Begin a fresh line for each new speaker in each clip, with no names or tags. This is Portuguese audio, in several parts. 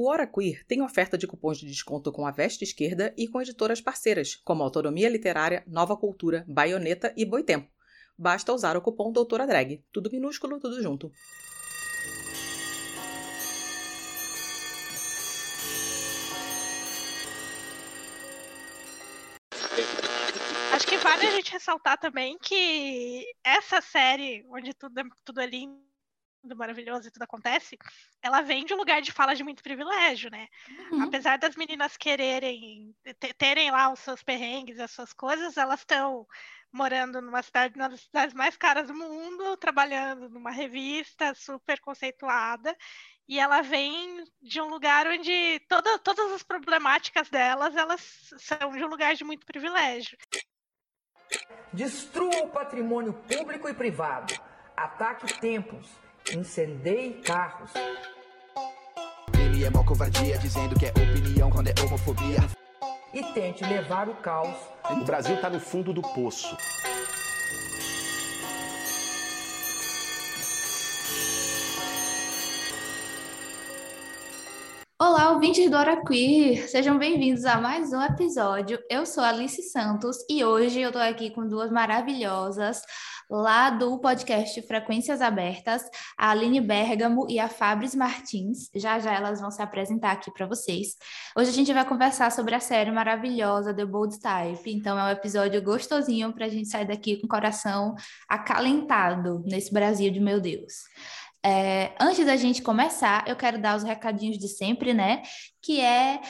O Hora Queer tem oferta de cupons de desconto com a Veste Esquerda e com editoras parceiras, como Autonomia Literária, Nova Cultura, Baioneta e Boitempo. Basta usar o cupom Doutora Drag. Tudo minúsculo, tudo junto.
Acho que vale a gente ressaltar também que essa série, onde tudo, é, tudo é lindo, maravilhoso e tudo acontece, ela vem de um lugar de fala de muito privilégio, né? Uhum. Apesar das meninas quererem terem lá os seus perrengues, as suas coisas, elas estão morando numa cidade, uma das cidades mais caras do mundo, trabalhando numa revista super conceituada, e ela vem de um lugar onde toda, todas as problemáticas delas, elas são de um lugar de muito privilégio.
Destrua o patrimônio público e privado. Ataque templos. Incendeie carros.
Ele é mó covardia, dizendo que é opinião quando é homofobia.
E tente levar o caos.
O Brasil está no fundo do poço.
Olá, ouvintes do Hora Queer! Sejam bem-vindos a mais um episódio. Eu sou Alice Santos e hoje eu estou aqui com duas maravilhosas lá do podcast Frequências Abertas, a Aline Bergamo e a Fabris Martins. Já já elas vão se apresentar aqui para vocês. Hoje a gente vai conversar sobre a série maravilhosa The Bold Type. Então é um episódio gostosinho para a gente sair daqui com o coração acalentado nesse Brasil de meu Deus. É, antes da gente começar, eu quero dar os recadinhos de sempre, né? Que é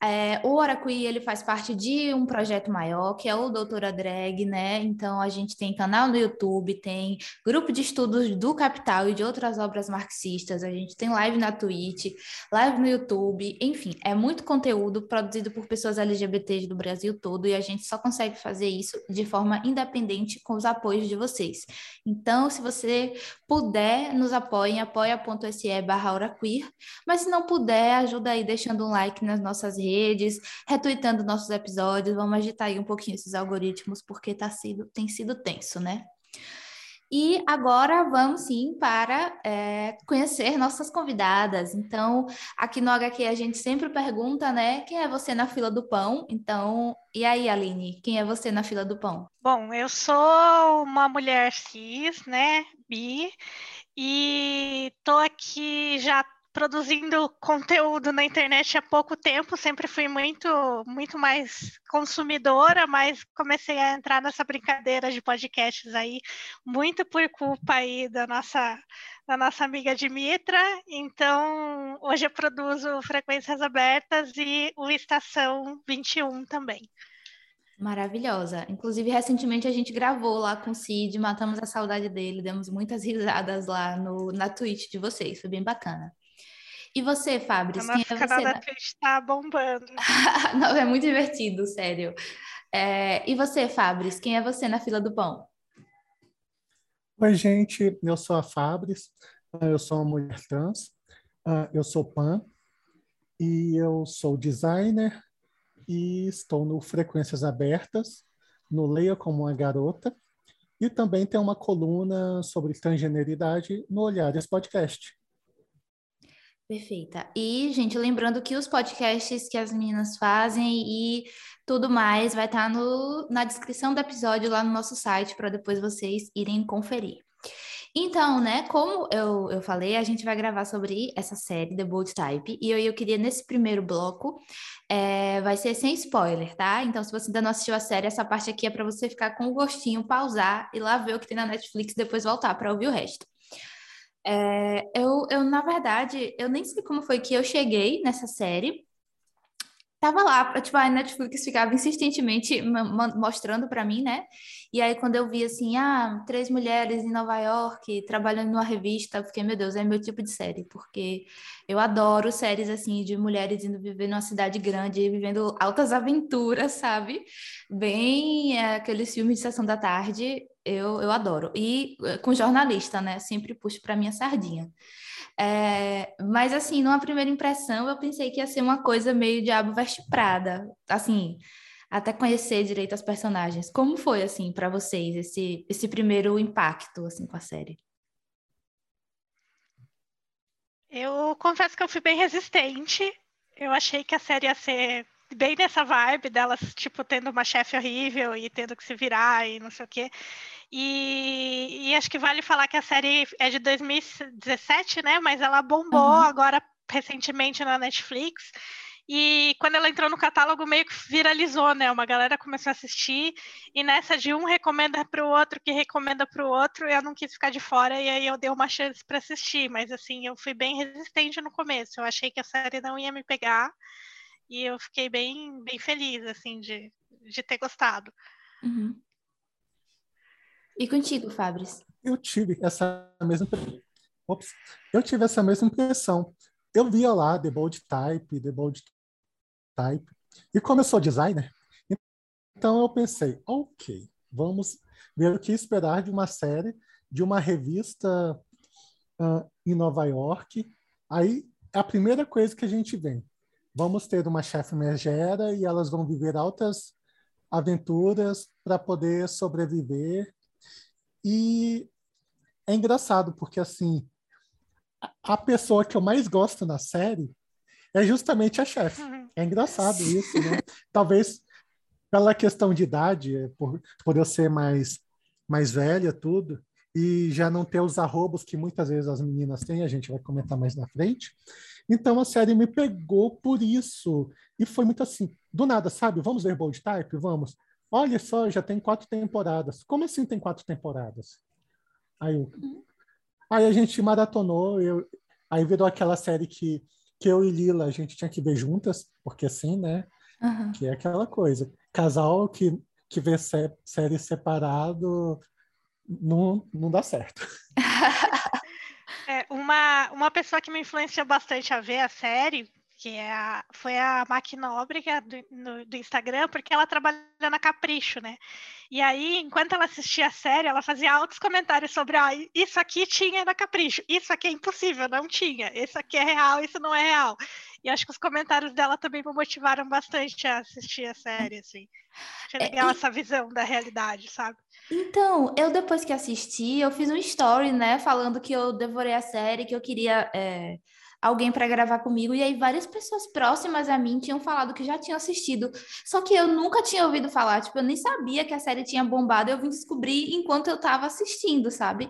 é, o Oracuí, ele faz parte de um projeto maior, que é o Doutora Drag, né? Então, a gente tem canal no YouTube, tem grupo de estudos do Capital e de outras obras marxistas, a gente tem live na Twitch, live no YouTube, enfim, é muito conteúdo produzido por pessoas LGBTs do Brasil todo e a gente só consegue fazer isso de forma independente com os apoios de vocês. Então, se você puder, nos apoie em apoia.se barra mas se não puder, ajuda aí deixando um like nas nossas redes redes, retweetando nossos episódios. Vamos agitar aí um pouquinho esses algoritmos, porque tá sido, tem sido tenso, né? E agora vamos sim para é, conhecer nossas convidadas. Então, aqui no HQ a gente sempre pergunta, né? Quem é você na fila do pão? Então, e aí, Aline, quem é você na fila do pão?
Bom, eu sou uma mulher cis, né? Bi, e tô aqui já produzindo conteúdo na internet há pouco tempo, sempre fui muito, muito mais consumidora, mas comecei a entrar nessa brincadeira de podcasts aí, muito por culpa aí da nossa, da nossa amiga Dimitra. Então, hoje eu produzo Frequências Abertas e o Estação 21 também.
Maravilhosa. Inclusive, recentemente a gente gravou lá com o Cid, matamos a saudade dele, demos muitas risadas lá no, na Twitch de vocês, foi bem bacana. E você, Fabris?
quem é você? Na... Twitch tá bombando.
Não, é muito divertido, sério. É... E você, Fabris? Quem é você na fila do pão?
Oi, gente. Eu sou a Fabris. Eu sou uma mulher trans. Ah, eu sou pan. E eu sou designer. E estou no Frequências Abertas, no Leia Como uma Garota. E também tem uma coluna sobre transgeneridade no Olhares Podcast.
Perfeita. E, gente, lembrando que os podcasts que as meninas fazem e tudo mais vai estar no, na descrição do episódio lá no nosso site para depois vocês irem conferir. Então, né, como eu, eu falei, a gente vai gravar sobre essa série, The Bold Type, e eu, eu queria, nesse primeiro bloco, é, vai ser sem spoiler, tá? Então, se você ainda não assistiu a série, essa parte aqui é para você ficar com o gostinho, pausar e lá ver o que tem na Netflix, depois voltar para ouvir o resto. É, eu, eu, na verdade, eu nem sei como foi que eu cheguei nessa série. Tava lá, tipo, a Netflix ficava insistentemente mostrando para mim, né? E aí, quando eu vi assim, ah, três mulheres em Nova York trabalhando numa revista, eu fiquei, meu Deus, é meu tipo de série, porque eu adoro séries assim de mulheres indo viver numa cidade grande, vivendo altas aventuras, sabe? Bem é, aqueles filmes de sessão da tarde eu, eu adoro. E eh, com jornalista, né? Sempre puxo para minha sardinha. É, mas, assim, numa primeira impressão, eu pensei que ia ser uma coisa meio Diabo Veste Prada. Assim, até conhecer direito as personagens. Como foi, assim, para vocês, esse, esse primeiro impacto, assim, com a série?
Eu confesso que eu fui bem resistente. Eu achei que a série ia ser bem nessa vibe delas, tipo, tendo uma chefe horrível e tendo que se virar e não sei o quê. E, e, acho que vale falar que a série é de 2017, né? Mas ela bombou uhum. agora recentemente na Netflix. E quando ela entrou no catálogo, meio que viralizou, né? Uma galera começou a assistir, e nessa de um recomenda para o outro, que recomenda para o outro, eu não quis ficar de fora, e aí eu dei uma chance para assistir. Mas assim, eu fui bem resistente no começo. Eu achei que a série não ia me pegar, e eu fiquei bem, bem feliz, assim, de, de ter gostado.
Uhum. E contigo, Fabris?
Eu tive essa mesma Ops. Eu tive essa mesma impressão. Eu via lá The Bold Type, The Bold Type. E como eu sou designer, então eu pensei, ok, vamos ver o que esperar de uma série, de uma revista uh, em Nova York. Aí, a primeira coisa que a gente vê, vamos ter uma chefe megera e elas vão viver altas aventuras para poder sobreviver e é engraçado, porque assim, a pessoa que eu mais gosto na série é justamente a chefe. É engraçado isso, né? Talvez pela questão de idade, por, por eu ser mais, mais velha, tudo, e já não ter os arrobos que muitas vezes as meninas têm, a gente vai comentar mais na frente. Então a série me pegou por isso. E foi muito assim, do nada, sabe? Vamos ver Bold Type? Vamos. Olha só, já tem quatro temporadas. Como assim tem quatro temporadas? Aí, eu, uhum. aí a gente maratonou, eu, aí virou aquela série que, que eu e Lila a gente tinha que ver juntas, porque assim, né? Uhum. Que é aquela coisa. Casal que, que vê sé, série separado não, não dá certo.
é, uma, uma pessoa que me influenciou bastante a ver a série que é a, foi a Maquinóbrega do, no, do Instagram, porque ela trabalha na Capricho, né? E aí, enquanto ela assistia a série, ela fazia altos comentários sobre, ah, isso aqui tinha na Capricho, isso aqui é impossível, não tinha, isso aqui é real, isso não é real. E acho que os comentários dela também me motivaram bastante a assistir a série, assim. Achei é, legal é, essa visão da realidade, sabe?
Então, eu depois que assisti, eu fiz um story, né, falando que eu devorei a série, que eu queria... É alguém para gravar comigo, e aí várias pessoas próximas a mim tinham falado que já tinham assistido, só que eu nunca tinha ouvido falar, tipo, eu nem sabia que a série tinha bombado, eu vim descobrir enquanto eu estava assistindo, sabe?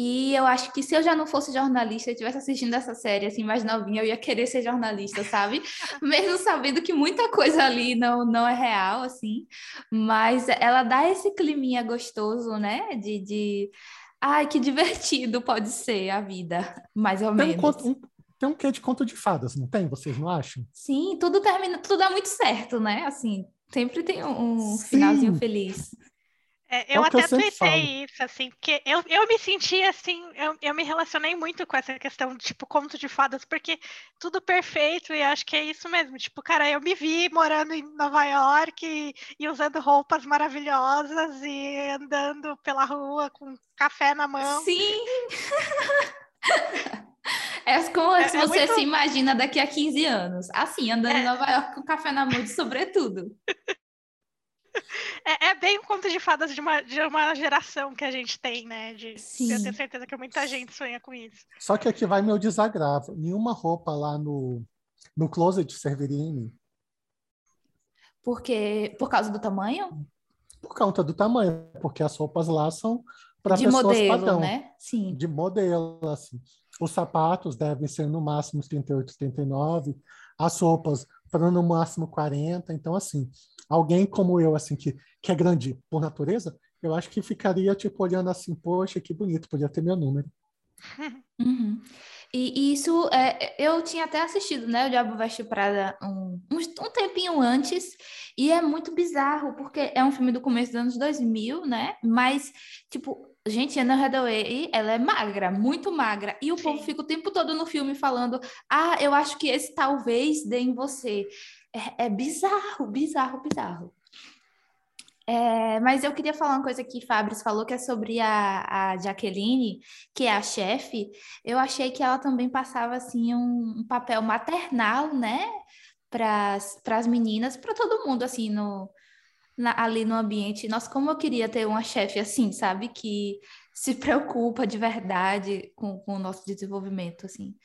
E eu acho que se eu já não fosse jornalista e estivesse assistindo essa série assim mais novinha, eu ia querer ser jornalista, sabe? Mesmo sabendo que muita coisa ali não, não é real, assim. Mas ela dá esse climinha gostoso, né? De, de... Ai, que divertido pode ser a vida, mais ou menos.
Um, tem um quê de conto de fadas, não tem? Vocês não acham?
Sim, tudo termina, tudo dá muito certo, né? Assim, sempre tem um, um finalzinho feliz.
É, eu é até eu tuitei isso, assim, porque eu, eu me senti assim, eu, eu me relacionei muito com essa questão de tipo conto de fadas, porque tudo perfeito, e acho que é isso mesmo. Tipo, cara, eu me vi morando em Nova York e, e usando roupas maravilhosas e andando pela rua com café na mão.
Sim! É como é, se você é muito... se imagina daqui a 15 anos. Assim, andando é. em Nova York com café na mão de sobretudo.
É, é, bem um conto de fadas de uma, de uma geração que a gente tem, né? De, Sim. Eu tenho certeza que muita gente sonha com isso.
Só que aqui vai meu desagravo. Nenhuma roupa lá no, no closet serviria em mim.
Porque, por causa do tamanho?
Por conta do tamanho, porque as roupas lá são para pessoas modelo, padrão. né?
Sim.
De modelo, assim. Os sapatos devem ser no máximo 38, 39, as roupas para no máximo 40. Então, assim, alguém como eu, assim, que, que é grande por natureza, eu acho que ficaria, tipo, olhando assim, poxa, que bonito, podia ter meu número.
Uhum. E, isso, é, eu tinha até assistido, né, o Diabo Veste Prada um, um, tempinho antes, e é muito bizarro, porque é um filme do começo dos anos 2000, né, mas, tipo, Gente, Anna Hathaway, ela é magra, muito magra. E o Sim. povo fica o tempo todo no filme falando: ah, eu acho que esse talvez dê em você. É, é bizarro, bizarro, bizarro. É, mas eu queria falar uma coisa que Fabris falou, que é sobre a, a Jaqueline, que é a chefe. Eu achei que ela também passava assim um, um papel maternal, né? Para as meninas, para todo mundo, assim, no, na, ali no ambiente. Nossa, como eu queria ter uma chefe assim, sabe? Que se preocupa de verdade com, com o nosso desenvolvimento, assim.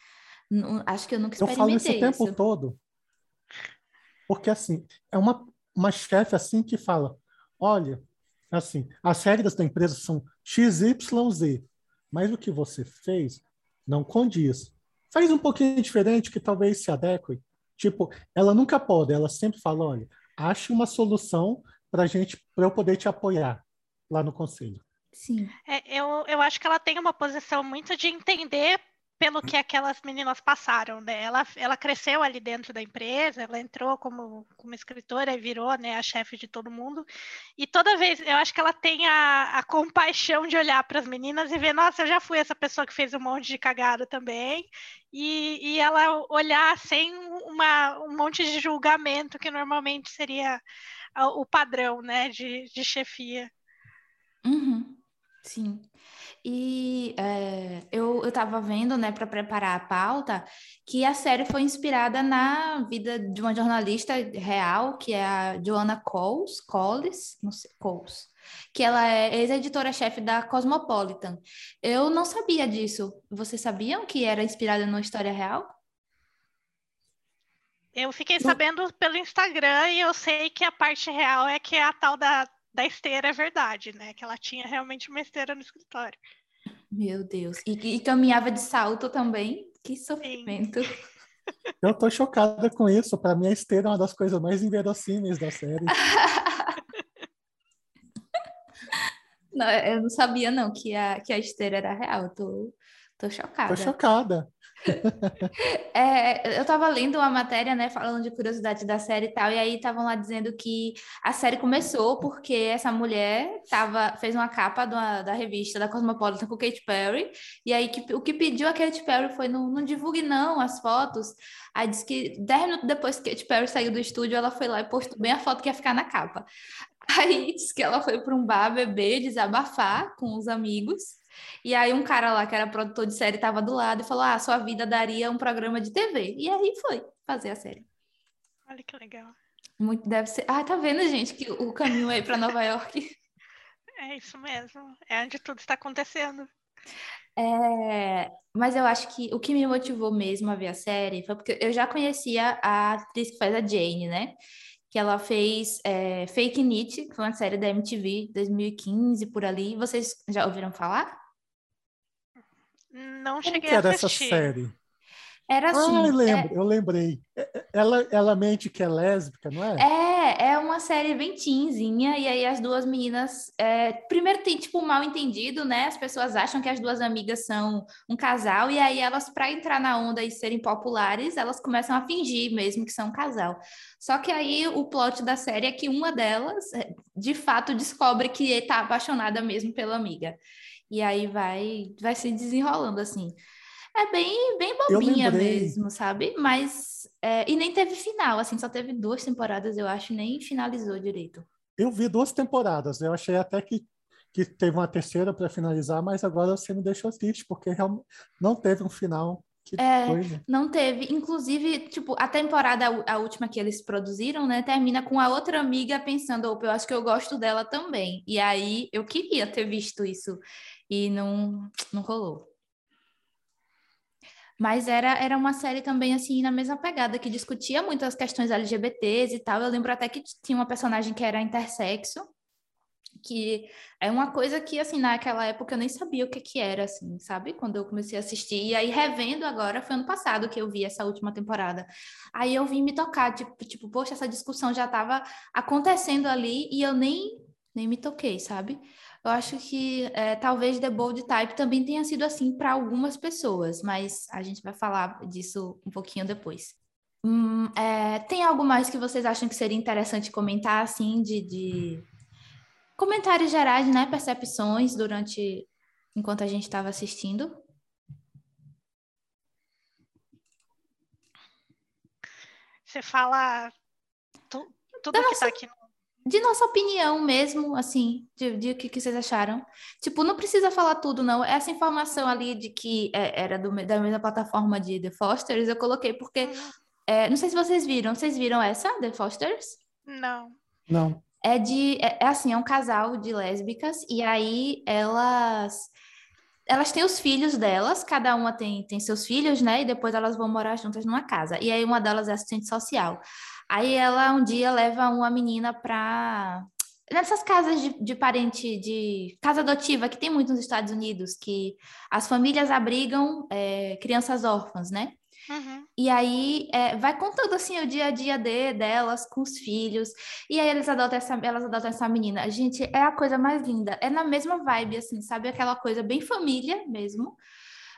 Não- acho que eu nunca
Eu falo isso o
experimentei
tempo
isso.
todo. Porque, assim, é uma, uma chefe assim que fala: olha, assim, as regras da empresa são XYZ, mas o que você fez não condiz. Faz um pouquinho diferente que talvez se adeque. Tipo, ela nunca pode, ela sempre fala: olha, ache uma solução para gente, para eu poder te apoiar lá no conselho.
Sim.
É, eu, eu acho que ela tem uma posição muito de entender pelo que aquelas meninas passaram, né? Ela, ela cresceu ali dentro da empresa, ela entrou como, como escritora e virou né, a chefe de todo mundo. E toda vez, eu acho que ela tem a, a compaixão de olhar para as meninas e ver, nossa, eu já fui essa pessoa que fez um monte de cagada também. E, e ela olhar sem uma, um monte de julgamento que normalmente seria o padrão, né, de, de chefia.
Uhum, sim. E é, eu, eu tava vendo, né, para preparar a pauta, que a série foi inspirada na vida de uma jornalista real, que é a Joanna Coles, Coles, não sei, Coles, que ela é ex-editora-chefe da Cosmopolitan. Eu não sabia disso. Vocês sabiam que era inspirada numa história real?
Eu fiquei
Não.
sabendo pelo Instagram e eu sei que a parte real é que a tal da, da esteira é verdade, né? Que ela tinha realmente uma esteira no escritório.
Meu Deus. E, e caminhava de salto também? Que sofrimento.
Eu tô chocada com isso. Para mim, a esteira é uma das coisas mais inverossímeis da série.
Não, eu não sabia, não, que a, que a esteira era real. Tô, tô chocada.
Tô chocada.
É, eu tava lendo uma matéria, né, falando de curiosidade da série e tal, e aí estavam lá dizendo que a série começou porque essa mulher tava, fez uma capa da, revista da Cosmopolitan com Katy Perry, e aí que, o que pediu a Katy Perry foi não, não divulgue não as fotos. Aí disse que 10 minutos depois que Katy Perry saiu do estúdio, ela foi lá e postou bem a foto que ia ficar na capa. Aí disse que ela foi para um bar beber, desabafar com os amigos. E aí um cara lá que era produtor de série estava do lado e falou: "Ah, sua vida daria um programa de TV". E aí foi fazer a série.
Olha que legal.
Muito deve ser. Ah, tá vendo, gente, que o caminho aí para Nova York.
É isso mesmo. É onde tudo está acontecendo.
É, mas eu acho que o que me motivou mesmo a ver a série foi porque eu já conhecia a atriz que faz a Jane, né? Que ela fez é, Fake Neat, que foi uma série da MTV 2015 por ali. Vocês já ouviram falar?
Não
Como
cheguei
que
a
era essa
assistir.
série?
Era
Ah,
assim.
eu lembro, eu lembrei. É- é- Ela, ela mente que é lésbica, não é?
É, é uma série bem teenzinha, e aí as duas meninas. é, primeiro tem tipo um mal entendido, né? As pessoas acham que as duas amigas são um casal, e aí elas, para entrar na onda e serem populares, elas começam a fingir mesmo que são um casal. Só que aí o plot da série é que uma delas, é, de fato, descobre que tá apaixonada mesmo pela amiga. E aí vai, vai se desenrolando assim. É bem, bem bobinha mesmo, sabe? Mas. é, e nem teve final, assim, só teve duas temporadas, eu acho, nem finalizou direito.
Eu vi duas temporadas. Eu achei até que, que teve uma terceira para finalizar, mas agora você me deixou triste, porque realmente não teve um final. Que
É,
coisa.
Não teve. Inclusive, tipo, a temporada, a última que eles produziram, né, termina com a outra amiga pensando, opa, eu acho que eu gosto dela também. E aí eu queria ter visto isso e não, não rolou. Mas era, era uma série também, assim, na mesma pegada, que discutia muito as questões LGBTs e tal. Eu lembro até que tinha uma personagem que era intersexo, que é uma coisa que, assim, naquela época eu nem sabia o que que era, assim, sabe? Quando eu comecei a assistir. E aí, revendo agora, foi ano passado que eu vi essa última temporada. Aí eu vim me tocar, tipo, tipo poxa, essa discussão já estava acontecendo ali e eu nem, nem me toquei, sabe? Eu acho que é, talvez The Bold Type também tenha sido assim para algumas pessoas, mas a gente vai falar disso um pouquinho depois. Hum, é, tem algo mais que vocês acham que seria interessante comentar, assim, de, de comentários gerais, né? Percepções durante enquanto a gente estava assistindo?
Você fala tu- tudo que
nossa-
tá aqui. no-
De nossa opinião mesmo, assim, de, de o que, que vocês acharam. Tipo, não precisa falar tudo, não. Essa informação ali de que é, era do da mesma plataforma de The Fosters, eu coloquei porque. é, não sei se vocês viram. Vocês viram essa, The Fosters?
Não.
Não.
É de. É, é assim, é um casal de lésbicas, e aí elas elas têm os filhos delas, cada uma tem, tem seus filhos, né? E depois elas vão morar juntas numa casa. E aí uma delas é assistente social. Aí ela um dia leva uma menina para nessas casas de, de, parente, de casa adotiva, que tem muito nos Estados Unidos, que as famílias abrigam é, crianças órfãs, né? Uhum. E aí é, vai contando assim o dia a dia de, delas com os filhos. E aí eles adotam essa, elas adotam essa menina. Gente, é a coisa mais linda. É na mesma vibe, assim, sabe? Aquela coisa bem família mesmo.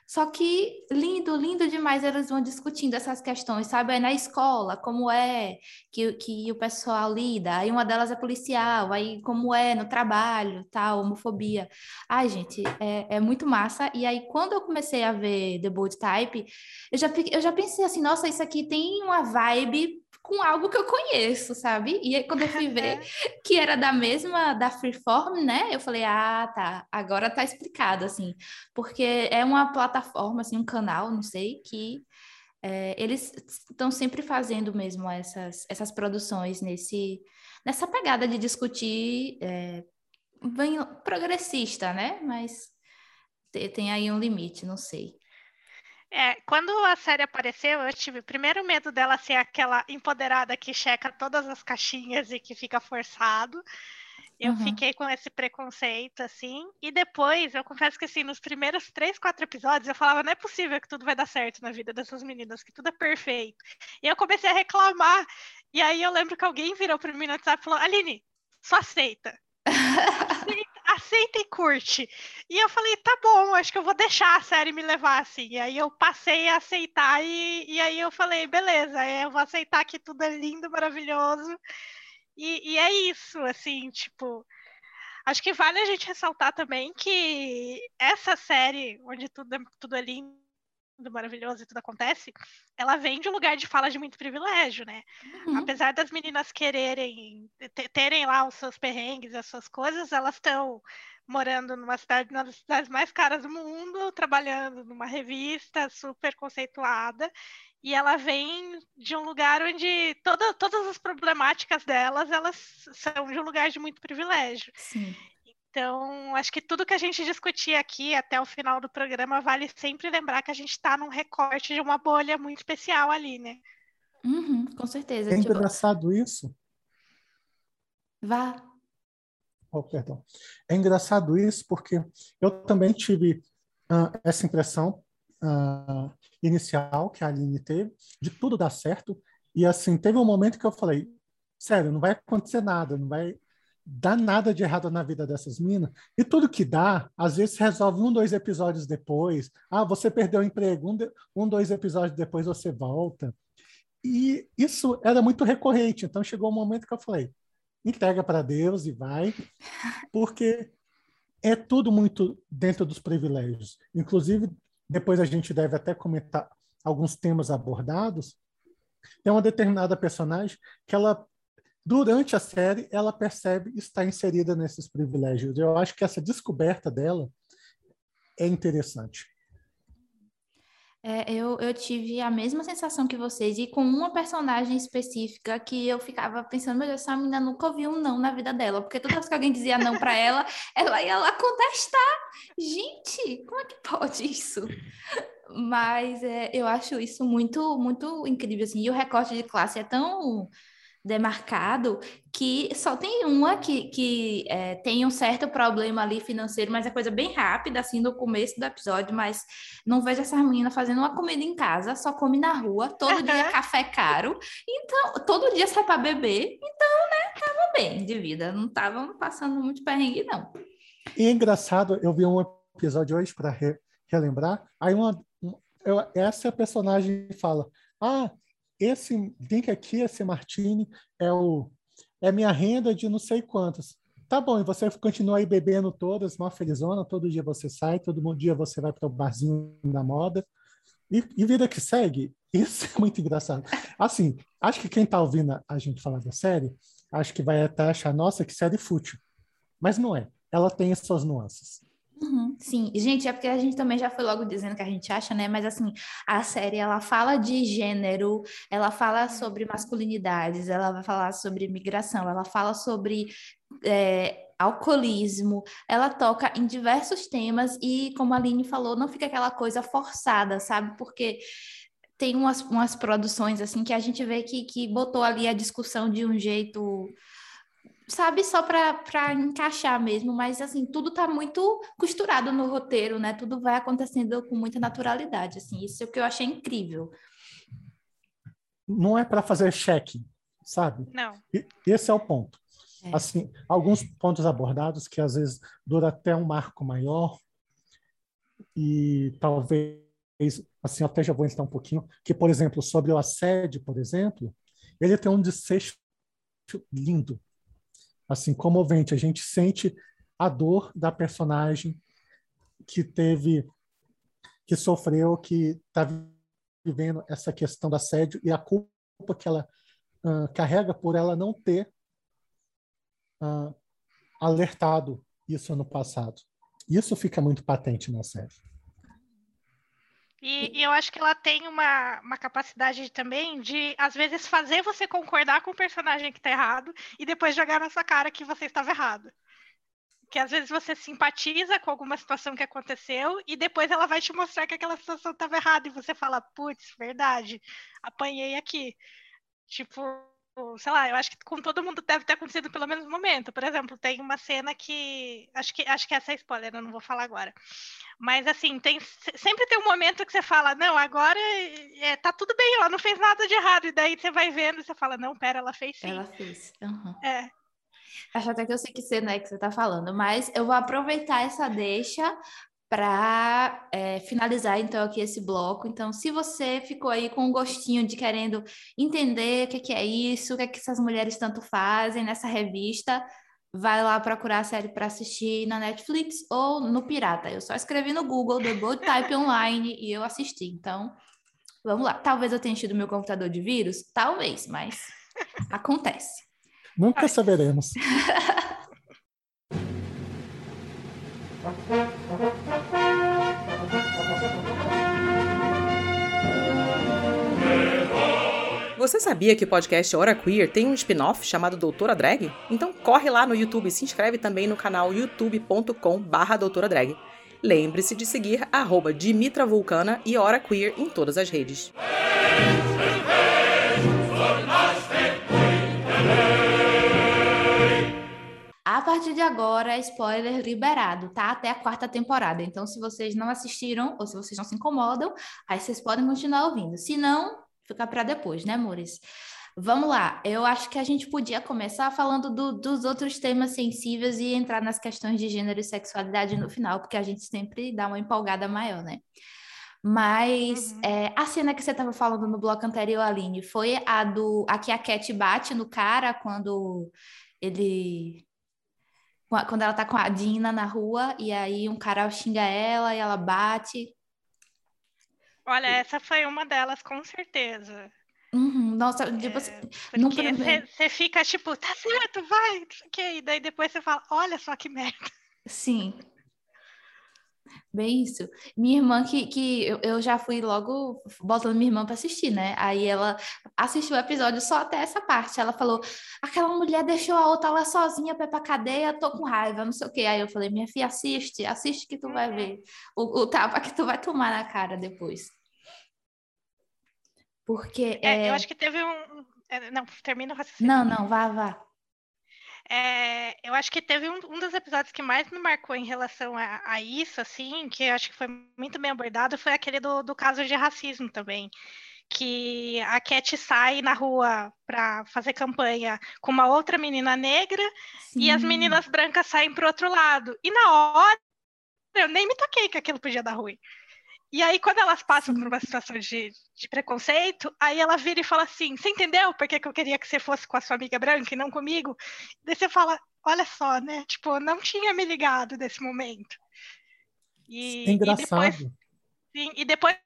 Só que lindo, lindo demais, eles vão discutindo essas questões, sabe? Aí na escola, como é que, que o pessoal lida, aí uma delas é policial, aí como é no trabalho, tal, homofobia. Ai, gente, é, é muito massa. E aí, quando eu comecei a ver The Bold Type, eu já, eu já pensei assim, nossa, isso aqui tem uma vibe com algo que eu conheço, sabe? E aí, quando eu fui ver que era da mesma, da Freeform, né? Eu falei, ah, tá, agora tá explicado, assim. Porque é uma plataforma, assim, um canal, não sei, que é, eles estão sempre fazendo mesmo essas, essas produções nesse, nessa pegada de discutir é, bem progressista, né? Mas tem aí um limite, não sei.
É, quando a série apareceu, eu tive primeiro medo dela ser aquela empoderada que checa todas as caixinhas e que fica forçado. Eu uhum. fiquei com esse preconceito, assim. E depois, eu confesso que, assim, nos primeiros três, quatro episódios, eu falava: não é possível que tudo vai dar certo na vida dessas meninas, que tudo é perfeito. E eu comecei a reclamar. E aí eu lembro que alguém virou para mim no WhatsApp e falou: Aline, só aceita. aceita aceita e curte. E eu falei, tá bom, acho que eu vou deixar a série me levar assim. E aí eu passei a aceitar e, e aí eu falei, beleza, eu vou aceitar que tudo é lindo, maravilhoso. E, e é isso, assim, tipo. Acho que vale a gente ressaltar também que essa série, onde tudo é, tudo é lindo, maravilhoso e tudo acontece, ela vem de um lugar de fala de muito privilégio, né? Uhum. Apesar das meninas quererem terem lá os seus perrengues, as suas coisas, elas estão morando numa cidade, uma das cidades mais caras do mundo, trabalhando numa revista super conceituada, e ela vem de um lugar onde toda, todas as problemáticas delas, elas são de um lugar de muito privilégio. Sim. Então, acho que tudo que a gente discutir aqui até o final do programa vale sempre lembrar que a gente está num recorte de uma bolha muito especial ali, né?
Uhum, com certeza.
É tipo... engraçado isso.
Vá.
Oh, perdão. É engraçado isso porque eu também tive uh, essa impressão uh, inicial que a Aline teve de tudo dar certo e assim teve um momento que eu falei sério não vai acontecer nada não vai dá nada de errado na vida dessas minas. E tudo que dá, às vezes resolve um, dois episódios depois. Ah, você perdeu o emprego, um, um dois episódios depois você volta. E isso era muito recorrente. Então chegou um momento que eu falei: entrega para Deus e vai, porque é tudo muito dentro dos privilégios. Inclusive, depois a gente deve até comentar alguns temas abordados. Tem uma determinada personagem que ela durante a série, ela percebe estar inserida nesses privilégios. Eu acho que essa descoberta dela é interessante.
É, eu, eu tive a mesma sensação que vocês, e com uma personagem específica que eu ficava pensando, meu Deus, essa menina nunca ouviu um não na vida dela, porque todas vez que alguém dizia não para ela, ela ia lá contestar. Gente, como é que pode isso? Mas é, eu acho isso muito, muito incrível, assim, e o recorte de classe é tão demarcado que só tem uma que, que é, tem um certo problema ali financeiro, mas é coisa bem rápida, assim, no começo do episódio, mas não vejo essa menina fazendo uma comida em casa, só come na rua, todo dia café caro, então, todo dia sai para beber, então, né, tava bem de vida, não tava passando muito perrengue, não.
E é engraçado, eu vi um episódio hoje para re, relembrar, aí uma, eu, essa personagem fala, ah, esse drink aqui, esse martini, é o é minha renda de não sei quantos. Tá bom, e você continua aí bebendo todas, uma felizona, todo dia você sai, todo dia você vai para o barzinho da moda. E, e, vida que segue, isso é muito engraçado. Assim, acho que quem está ouvindo a gente falar da série, acho que vai até achar, nossa, que série fútil. Mas não é. Ela tem essas nuances.
Uhum, sim, gente, é porque a gente também já foi logo dizendo que a gente acha, né? Mas assim, a série ela fala de gênero, ela fala sobre masculinidades, ela vai falar sobre migração, ela fala sobre é, alcoolismo, ela toca em diversos temas e, como a Aline falou, não fica aquela coisa forçada, sabe? Porque tem umas, umas produções assim que a gente vê que, que botou ali a discussão de um jeito sabe, só para encaixar mesmo, mas assim, tudo tá muito costurado no roteiro, né? Tudo vai acontecendo com muita naturalidade, assim. Isso é o que eu achei incrível.
Não é para fazer cheque, sabe?
Não.
E, esse é o ponto.
É.
Assim, alguns pontos abordados que às vezes dura até um marco maior e talvez assim, até já vou entrar um pouquinho, que por exemplo, sobre o assédio, por exemplo, ele tem um desfecho lindo, assim, comovente. A gente sente a dor da personagem que teve, que sofreu, que está vivendo essa questão do assédio e a culpa que ela uh, carrega por ela não ter uh, alertado isso no passado. Isso fica muito patente na série.
E, e, eu acho que ela tem uma, uma capacidade também de, às vezes, fazer você concordar com o personagem que está errado e depois jogar na sua cara que você estava errado. Que às vezes você simpatiza com alguma situação que aconteceu e depois ela vai te mostrar que aquela situação estava errada e você fala, putz, verdade, apanhei aqui. Tipo, sei lá, eu acho que com todo mundo deve ter acontecido pelo menos um momento. Por exemplo, tem uma cena que. Acho que, acho que essa é spoiler, eu não vou falar agora. Mas assim, tem, sempre tem um momento que você fala, não, agora é, tá tudo bem, ela não fez nada de errado. E daí você vai vendo e você fala, não, pera, ela fez sim.
Ela fez. Uhum.
É.
Acho até que eu sei que cena é que você tá falando, mas eu vou aproveitar essa deixa para é, finalizar então aqui esse bloco. Então, se você ficou aí com um gostinho de querendo entender o que, que é isso, o que, é que essas mulheres tanto fazem nessa revista, vai lá procurar a série para assistir na Netflix ou no Pirata. Eu só escrevi no Google The Bold Type Online e eu assisti. Então, vamos lá. Talvez eu tenha enchido meu computador de vírus, talvez, mas acontece.
Nunca saberemos.
Você sabia que o podcast Hora Queer tem um spin-off chamado Doutora Drag? Então corre lá no YouTube e se inscreve também no canal youtube.com barra Doutora Drag. Lembre-se de seguir arroba Dimitra Vulcana e Hora Queer em todas as redes.
A partir de agora, spoiler liberado, tá? Até a quarta temporada. Então, se vocês não assistiram ou se vocês não se incomodam, aí vocês podem continuar ouvindo. Se não, fica para depois, né, amores? Vamos lá, eu acho que a gente podia começar falando do, dos outros temas sensíveis e entrar nas questões de gênero e sexualidade no final, porque a gente sempre dá uma empolgada maior, né? Mas uhum. é, a cena que você estava falando no bloco anterior, Aline, foi a do a que a Cat bate no cara quando ele quando ela tá com a Dina na rua e aí um cara xinga ela e ela bate.
Olha, essa foi uma delas, com certeza.
Uhum, nossa, tipo,
é, porque você fica tipo, tá certo, vai, que e daí depois você fala, olha só que merda.
Sim. Bem isso. Minha irmã, que, que eu, eu já fui logo botando minha irmã para assistir, né? Aí ela assistiu o episódio só até essa parte. Ela falou: aquela mulher deixou a outra lá sozinha para ir pra cadeia, tô com raiva, não sei o quê. Aí eu falei: minha filha, assiste, assiste que tu vai ver o, o tapa que tu vai tomar na cara depois. Porque.
É, é... Eu acho que teve um. É, não, termina o
raciocínio. Não, não, vá, vá.
É, eu acho que teve um, um, dos episódios que mais me marcou em relação a, a, isso, assim, que eu acho que foi muito bem abordado, foi aquele do, do caso de racismo também. Que a Cat sai na rua para fazer campanha com uma outra menina negra Sim. e as meninas brancas saem para outro lado. E na hora eu nem me toquei que aquilo podia dar ruim. E aí, quando elas passam por uma situação de, de, preconceito, aí ela vira e fala assim: Você entendeu por que, que eu queria que você fosse com a sua amiga branca e não comigo? Daí você fala: Olha só, né? Tipo, não tinha me ligado nesse momento.
E, é engraçado.
E depois, sim, e depois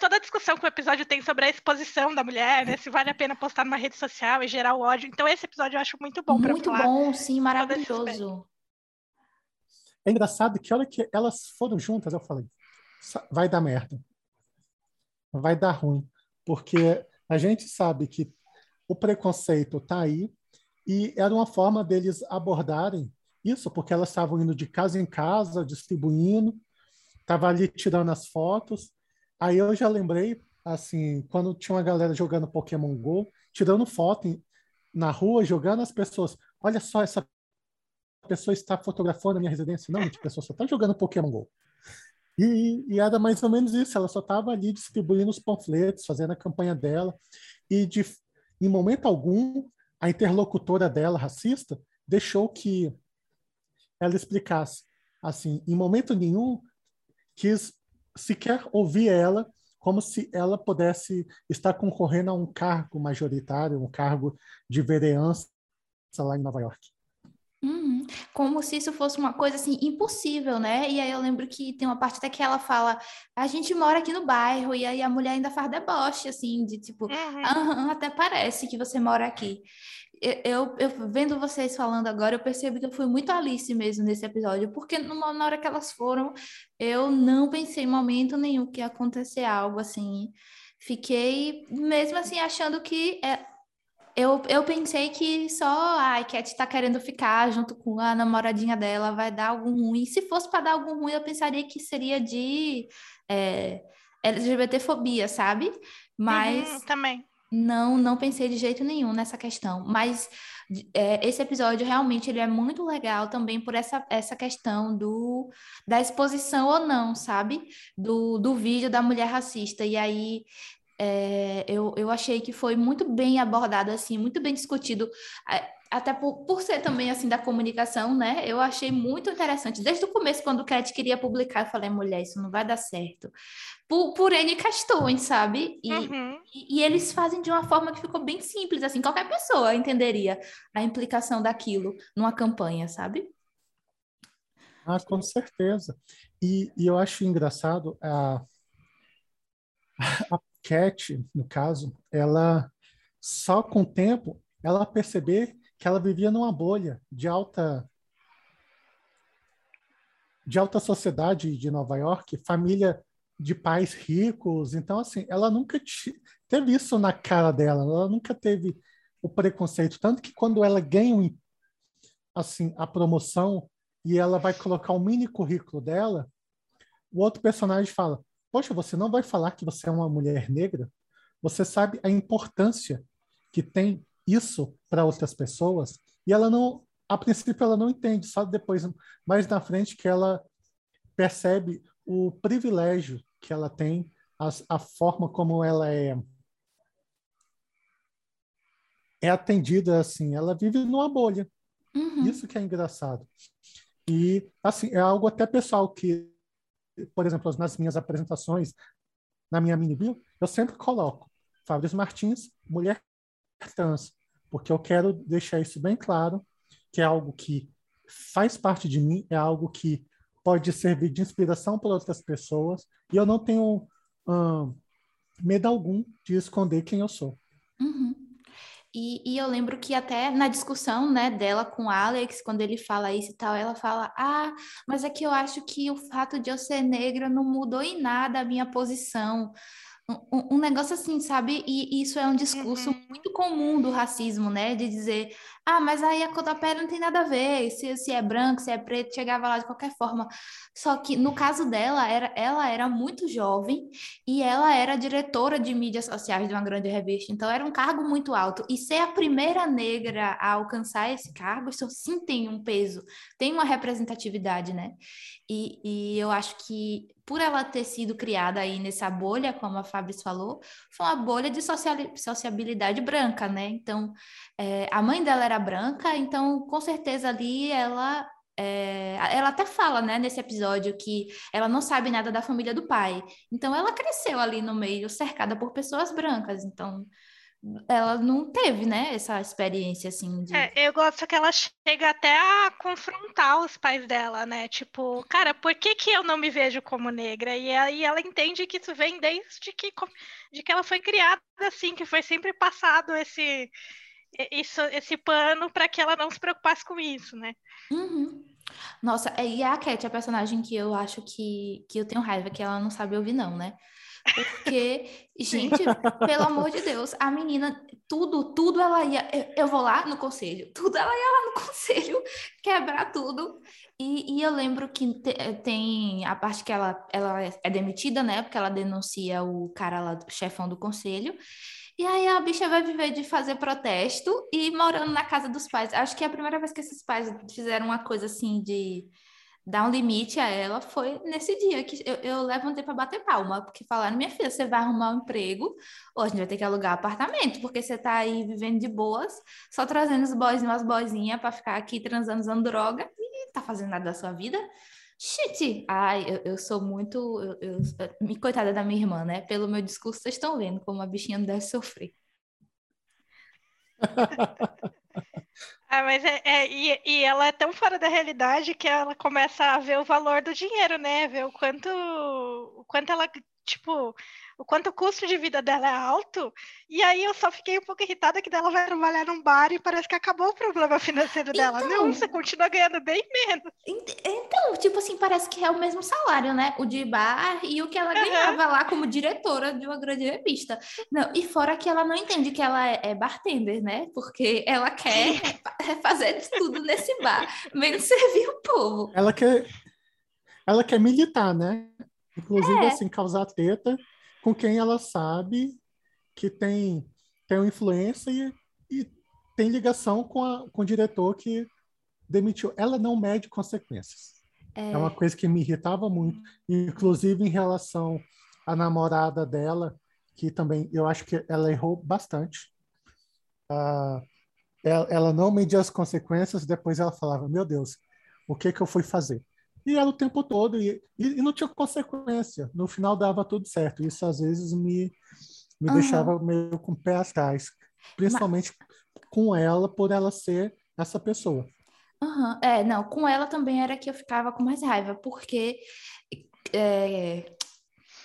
toda a discussão que o episódio tem sobre a exposição da mulher, né? Se vale a pena postar numa rede social e gerar o ódio. Então, esse episódio eu acho muito bom
Muito bom, sim, maravilhoso.
é engraçado que a hora que elas foram juntas, eu falei, vai dar merda. Vai dar ruim. Porque a gente sabe que o preconceito está aí e era uma forma deles abordarem isso, porque elas estavam indo de casa em casa, distribuindo, estava ali tirando as fotos. Aí eu já lembrei, assim, quando tinha uma galera jogando Pokémon Go, tirando foto em, na rua, jogando as pessoas. Olha só, essa pessoa está fotografando a minha residência. Não, a pessoa só está jogando Pokémon GO. E, e, era mais ou menos isso, ela só estava ali distribuindo os panfletos, fazendo a campanha dela, e de, em momento algum, a interlocutora dela, racista, deixou que ela explicasse. Assim, em momento nenhum, quis sequer ouvir ela como se ela pudesse estar concorrendo a um cargo majoritário, um cargo de vereança lá em Nova York.
Uhum. Como se isso fosse uma coisa assim impossível, né? E aí eu lembro que tem uma parte até que ela fala: a gente mora aqui no bairro, e aí a mulher ainda faz deboche, assim, de tipo, uhum. até parece que você mora aqui. Eu, eu, eu, vendo vocês falando agora, eu percebo que eu fui muito Alice mesmo nesse episódio, porque numa, na hora que elas foram, eu não pensei em momento nenhum que ia acontecer algo assim. Fiquei mesmo assim achando que é, eu, eu pensei que só a Cat está querendo ficar junto com a namoradinha dela, vai dar algo ruim. Se fosse para dar algo ruim, eu pensaria que seria de é, LGBTfobia, sabe? Mas
uhum, também.
Não, não pensei de jeito nenhum nessa questão. Mas é, esse episódio realmente ele é muito legal também por essa, essa questão do da exposição ou não, sabe? Do, do vídeo da mulher racista. E aí é, eu, eu achei que foi muito bem abordado, assim, muito bem discutido, até por, por ser também, assim, da comunicação, né? Eu achei muito interessante. Desde o começo, quando o Cat queria publicar, eu falei, mulher, isso não vai dar certo. Por, por N questões, sabe? E, uhum. e, e, eles fazem de uma forma que ficou bem simples, assim, qualquer pessoa entenderia a implicação daquilo numa campanha, sabe?
Ah, com certeza. E, e eu acho engraçado a, a Cat, no caso, ela só com o tempo ela perceber que ela vivia numa bolha de alta de alta sociedade de Nova York, família de pais ricos. Então, assim, ela nunca teve isso na cara dela, ela nunca teve o preconceito. Tanto que quando ela ganha assim, a promoção e ela vai colocar o mini currículo dela, o outro personagem fala: Poxa, você não vai falar que você é uma mulher negra? Você sabe a importância que tem isso para outras pessoas? E ela não, a princípio, ela não entende, só depois, mais na frente, que ela percebe o privilégio que ela tem, a, a forma como ela é é atendida assim, ela vive numa bolha. Uhum. Isso que é engraçado. E assim, é algo até pessoal que por exemplo, nas minhas apresentações, na minha mini bio, eu sempre coloco Fabrício Martins, mulher trans, porque eu quero deixar isso bem claro, que é algo que faz parte de mim, é algo que pode servir de inspiração para outras pessoas, e eu não tenho hum, medo algum de esconder quem eu sou.
Uhum. E, e, eu lembro que até na discussão, né, dela com o Alex, quando ele fala isso e tal, ela fala: Ah, mas é que eu acho que o fato de eu ser negra não mudou em nada a minha posição um, um, negócio assim, sabe? E isso é um discurso uhum. muito comum do racismo, né? De dizer, ah, mas aí a cor da pele não tem nada a ver, se, se é branco, se é preto, chegava lá de qualquer forma. Só que no caso dela, era, ela era muito jovem e ela era diretora de mídias sociais de uma grande revista, então era um cargo muito alto. E ser a primeira negra a alcançar esse cargo, isso sim tem um peso, tem uma representatividade, né? E, e eu acho que por ela ter sido criada aí nessa bolha, como a Fabris falou, foi uma bolha de sociabilidade branca, né? Então, é, a mãe dela era branca, então com certeza ali ela é, ela até fala, né, nesse episódio que ela não sabe nada da família do pai. Então ela cresceu ali no meio, cercada por pessoas brancas. Então ela não teve, né, essa experiência assim. De...
É, eu gosto que ela chega até a confrontar os pais dela, né? Tipo, cara, por que, que eu não me vejo como negra? E aí ela entende que isso vem desde que, de que ela foi criada assim, que foi sempre passado esse, isso, esse pano para que ela não se preocupasse com isso, né?
Uhum. Nossa, é, e a Cat, a personagem que eu acho que, que eu tenho raiva, que ela não sabe ouvir, não, né? Porque, gente, pelo amor de Deus, a menina, tudo, tudo ela ia. Eu, eu, vou lá no conselho, tudo ela ia lá no conselho quebrar tudo. E, e eu lembro que te, tem a parte que ela, ela é demitida, né? Porque ela denuncia o cara lá, o chefão do conselho. E aí a bicha vai viver de fazer protesto e morando na casa dos pais. Acho que é a primeira vez que esses pais fizeram uma coisa assim de dar um limite a ela foi nesse dia que eu, eu levantei para bater palma, porque falaram, minha filha, você vai arrumar um emprego, ou a gente vai ter que alugar apartamento, porque você tá aí vivendo de boas, só trazendo os boys e umas boizinhas para ficar aqui transando, usando droga, e tá fazendo nada da sua vida. Shit! Ai, eu, eu sou muito. Eu, eu, coitada da minha irmã, né? Pelo meu discurso, vocês estão vendo como a bichinha não deve sofrer.
Ah, mas é, é e, e, ela é tão fora da realidade que ela começa a ver o valor do dinheiro, né? Ver o quanto, o quanto ela, tipo, o quanto o custo de vida dela é alto, e aí eu só fiquei um pouco irritada que dela vai trabalhar num bar e parece que acabou o problema financeiro dela. Então, Não, você continua ganhando bem menos.
Então, tipo assim, parece que é o mesmo salário, né? O de bar e o que ela ganhava uhum. lá como diretora de uma grande revista. Não, e fora que ela não entende que ela é, é bartender, né? Porque ela quer fazer tudo nesse bar, menos servir o povo.
Ela quer, ela quer militar, né? Inclusive, é. assim, causar treta com quem ela sabe que tem, tem uma influência e, e tem ligação com, a, com o diretor que demitiu. Ela não mede consequências. É... é uma coisa que me irritava muito, inclusive em relação à namorada dela, que também eu acho que ela errou bastante. Uh, ela, ela, não media as consequências, depois ela falava: Meu Deus, o que, que eu fui fazer? E era o tempo todo, e, e, não tinha consequência. No final dava tudo certo. Isso às vezes me, me uhum. deixava meio com o pé atrás, principalmente Mas... com ela, por ela ser essa pessoa.
Uhum. É, não, com ela também era que eu ficava com mais raiva, porque é,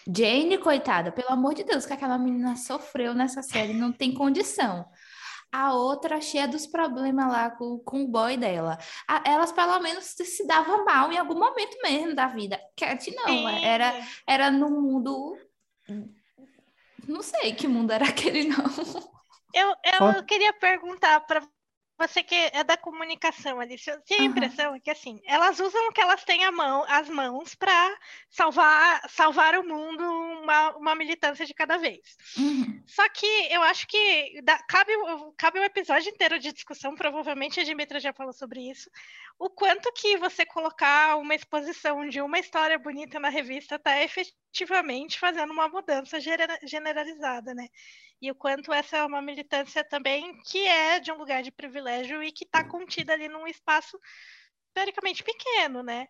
Jane, coitada, pelo amor de Deus, que aquela menina sofreu nessa série, não tem condição a outra cheia dos problemas lá com, com o boy dela. A, elas pelo menos se davam mal em algum momento mesmo da vida. Cat não, Sim. era, era no mundo. Não sei que mundo era aquele, não.
Eu, eu queria perguntar para você que é da comunicação, eu tenho a impressão que assim, elas usam o que elas têm à mão, as mãos para salvar, salvar o mundo uma, uma militância de cada vez. Uhum. Só que eu acho que dá, cabe, cabe um episódio inteiro de discussão, provavelmente a Dimitra já falou sobre isso, o quanto que você colocar uma exposição de uma história bonita na revista está efetivamente fazendo uma mudança generalizada, né? E o quanto essa é uma militância também que é de um lugar de privilégio e que está contida ali num espaço teoricamente pequeno, né?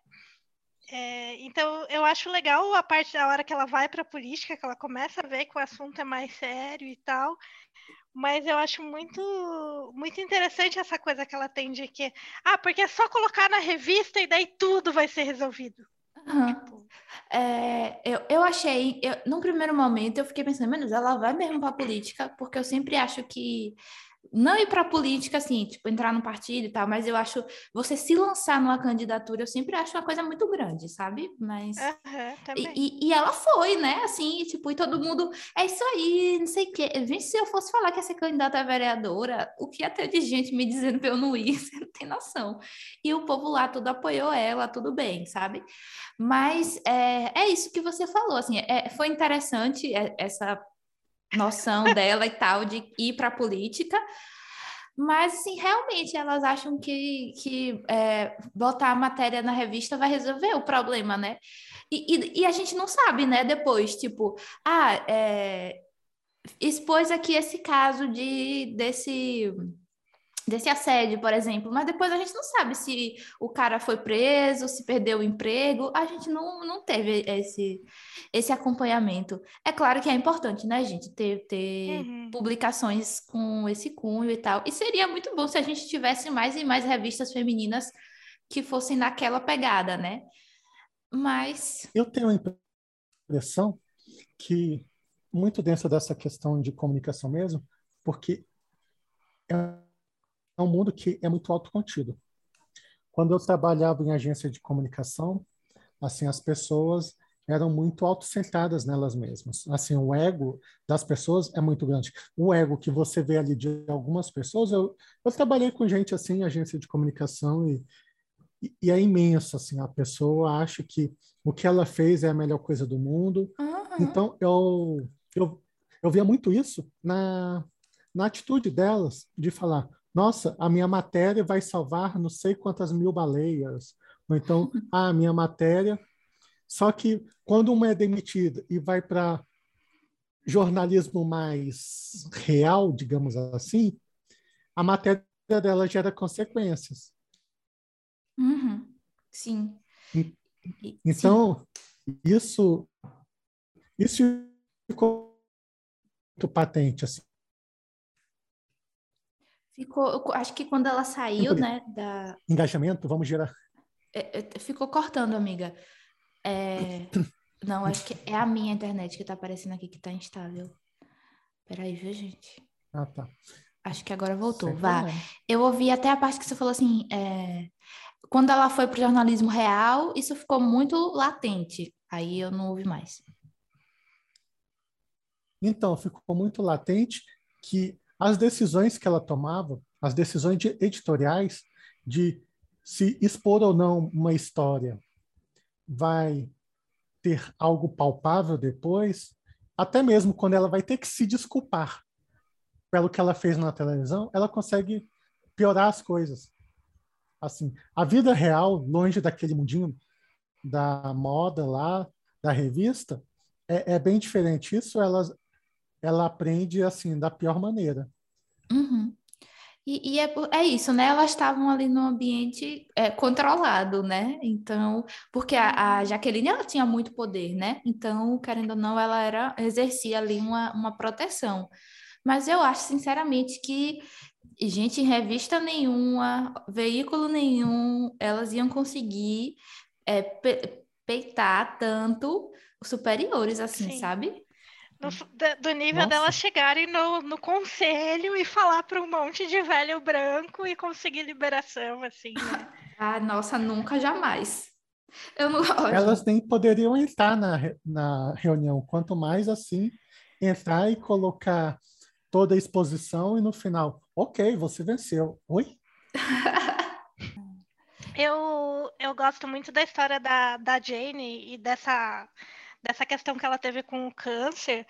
É, então eu acho legal a parte da hora que ela vai para a política, que ela começa a ver que o assunto é mais sério e tal, mas eu acho muito muito interessante essa coisa que ela tem de que ah, porque é só colocar na revista e daí tudo vai ser resolvido.
Uhum. É, eu, eu achei, eu, num primeiro momento, eu fiquei pensando, menos ela vai mesmo para política, porque eu sempre acho que não ir para política, assim, tipo, entrar no partido e tal, mas eu acho você se lançar numa candidatura, eu sempre acho uma coisa muito grande, sabe? Mas.
Uhum,
e, e, ela foi, né? Assim, tipo, e todo mundo. É isso aí, não sei o quê. Vem se eu fosse falar que ser candidata a vereadora, o que ia ter de gente me dizendo pra eu não ir, você não tem noção. E o povo lá tudo apoiou ela, tudo bem, sabe? Mas é, é isso que você falou, assim, é, foi interessante é, essa noção dela e tal de ir para a política. Mas, assim, realmente elas acham que, que é, botar a matéria na revista vai resolver o problema, né? E, e, e a gente não sabe, né? Depois, tipo, ah, é, expôs aqui esse caso de desse desse assédio, por exemplo, mas depois a gente não sabe se o cara foi preso, se perdeu o emprego, a gente não, não teve esse, esse acompanhamento. É claro que é importante, né, gente, ter, ter uhum. publicações com esse cunho e tal, e seria muito bom se a gente tivesse mais e mais revistas femininas que fossem naquela pegada, né? Mas...
Eu tenho a impressão que, muito dentro dessa questão de comunicação mesmo, porque é é um mundo que é muito autocontido. quando eu trabalhava em agência de comunicação, assim, as pessoas eram muito autocentradas nelas mesmas. Assim, o ego das pessoas é muito grande. O ego que você vê ali de algumas pessoas, eu, eu trabalhei com gente assim, em agência de comunicação e, e é imenso, assim, a pessoa acha que o que ela fez é a melhor coisa do mundo.
Uhum.
Então, eu, eu, eu via muito isso na, na atitude delas, de falar, nossa, a minha matéria vai salvar não sei quantas mil baleias, ou então, ah, a minha matéria só que quando uma é demitida e vai para jornalismo mais real, digamos assim, a matéria dela gera consequências.
Uhum. Sim.
Então, Sim. isso isso ficou muito patente assim.
Ficou, acho que quando ela saiu, né, da
engajamento, vamos gerar.
É, é, ficou cortando, amiga. É... Não, acho que é a minha internet que tá aparecendo aqui que tá instável. Peraí, viu, gente?
Ah, tá.
Acho que agora voltou. Sem Vá. Problema. Eu ouvi até a parte que você falou assim, é... quando ela foi pro jornalismo real, isso ficou muito latente. Aí eu não ouvi mais.
Então, ficou muito latente que as decisões que ela tomava, as decisões de editoriais de se expor ou não uma história vai ter algo palpável depois, até mesmo quando ela vai ter que se desculpar pelo que ela fez na televisão, ela consegue piorar as coisas. Assim, a vida real, longe daquele mundinho da moda lá, da revista, é, é bem diferente. Isso ela, ela aprende assim da pior maneira.
Uhum. E, e é, é, isso, né? Elas estavam ali no ambiente é, controlado, né? Então, porque a, a, Jaqueline ela tinha muito poder, né? Então, querendo ou não, ela era exercia ali uma, uma proteção. Mas eu acho, sinceramente, que gente em revista nenhuma, veículo nenhum, elas iam conseguir é, pe peitar tanto superiores assim, Sim. sabe?
Do, do nível Nossa. delas chegarem no, no conselho e falar para um monte de velho branco e conseguir liberação, assim, né?
ah, nossa, nunca, jamais. Eu não
Elas nem poderiam entrar na, na reunião, quanto mais assim, entrar e colocar toda a exposição e no final, ok, você venceu. Oi?
eu, eu gosto muito da história da, da Jane e dessa dessa questão que ela teve com o câncer,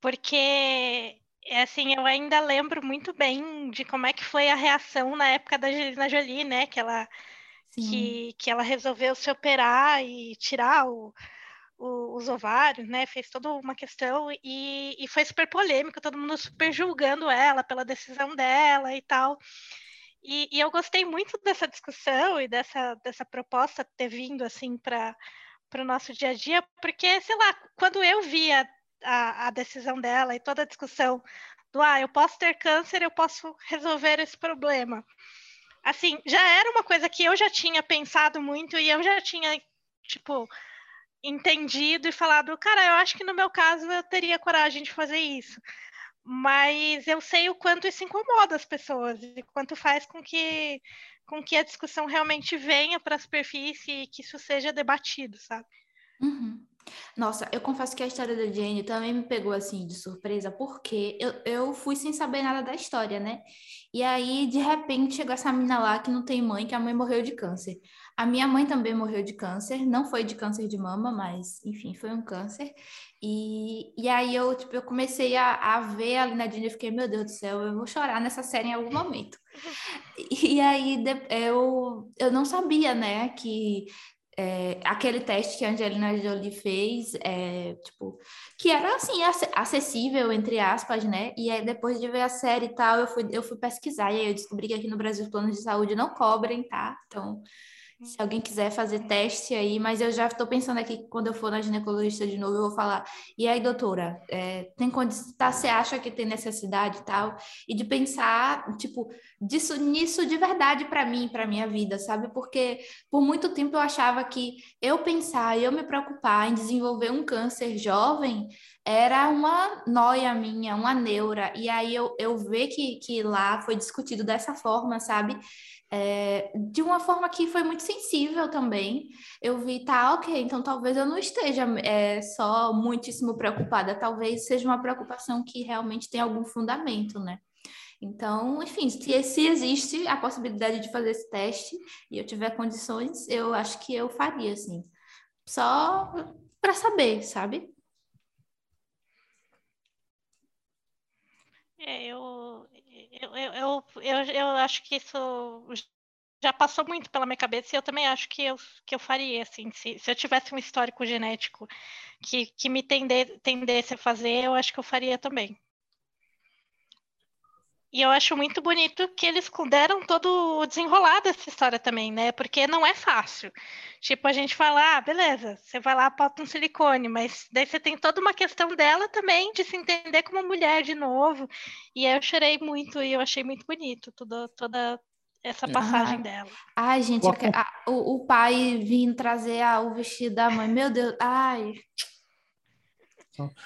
porque é assim, eu ainda lembro muito bem de como é que foi a reação na época da Angelina Jolie, né? Que ela, que, que ela resolveu se operar e tirar o, o, os ovários, né? Fez toda uma questão e, e foi super polêmico, todo mundo super julgando ela pela decisão dela e tal. E, e eu gostei muito dessa discussão e dessa, dessa proposta ter vindo assim para para o nosso dia a dia, porque, sei lá, quando eu via a, a decisão dela e toda a discussão do ah, eu posso ter câncer, eu posso resolver esse problema. Assim, já era uma coisa que eu já tinha pensado muito e eu já tinha, tipo, entendido e falado, cara, eu acho que no meu caso eu teria coragem de fazer isso. Mas eu sei o quanto isso incomoda as pessoas e quanto faz com que com que a discussão realmente venha para a superfície e que isso seja debatido, sabe?
Uhum. Nossa, eu confesso que a história da Jane também me pegou assim de surpresa, porque eu, eu fui sem saber nada da história, né? E aí, de repente, chegou essa menina lá que não tem mãe, que a mãe morreu de câncer. A minha mãe também morreu de câncer, não foi de câncer de mama, mas enfim, foi um câncer. E, e aí eu, tipo, eu comecei a, a ver ali na Jane e fiquei, meu Deus do céu, eu vou chorar nessa série em algum momento. E aí eu, eu não sabia, né, que é, aquele teste que a Angelina Jolie fez, é, tipo, que era assim, acessível, entre aspas, né? E aí, depois de ver a série e tal, eu fui, eu fui pesquisar, e aí eu descobri que aqui no Brasil os planos de saúde não cobrem, tá? Então, se alguém quiser fazer teste aí, mas eu já estou pensando aqui que quando eu for na ginecologista de novo, eu vou falar, e aí, doutora, é, tem condição, tá, você acha que tem necessidade e tal? E de pensar, tipo, disso, nisso de verdade para mim, para minha vida, sabe? Porque por muito tempo eu achava que eu pensar eu me preocupar em desenvolver um câncer jovem era uma noia minha, uma neura. E aí eu, eu ver que, que lá foi discutido dessa forma, sabe? É, de uma forma que foi muito sensível também. Eu vi, tá, ok, então talvez eu não esteja é, só muitíssimo preocupada, talvez seja uma preocupação que realmente tem algum fundamento, né? Então, enfim, se, se existe a possibilidade de fazer esse teste e eu tiver condições, eu acho que eu faria, assim. Só para saber, sabe?
É, eu, eu, eu, eu, eu acho que isso já passou muito pela minha cabeça e eu também acho que eu, que eu faria, assim, se, se eu tivesse um histórico genético que, que me tendesse a fazer, eu acho que eu faria também. E eu acho muito bonito que eles deram todo o desenrolar dessa história também, né? Porque não é fácil. Tipo, a gente fala, ah, beleza, você vai lá, bota um silicone, mas daí você tem toda uma questão dela também de se entender como mulher de novo. E eu chorei muito e eu achei muito bonito toda, toda essa passagem ah, dela.
Ai, gente, o, a, o, o, pai vindo trazer a, o vestido da mãe, meu Deus, ai.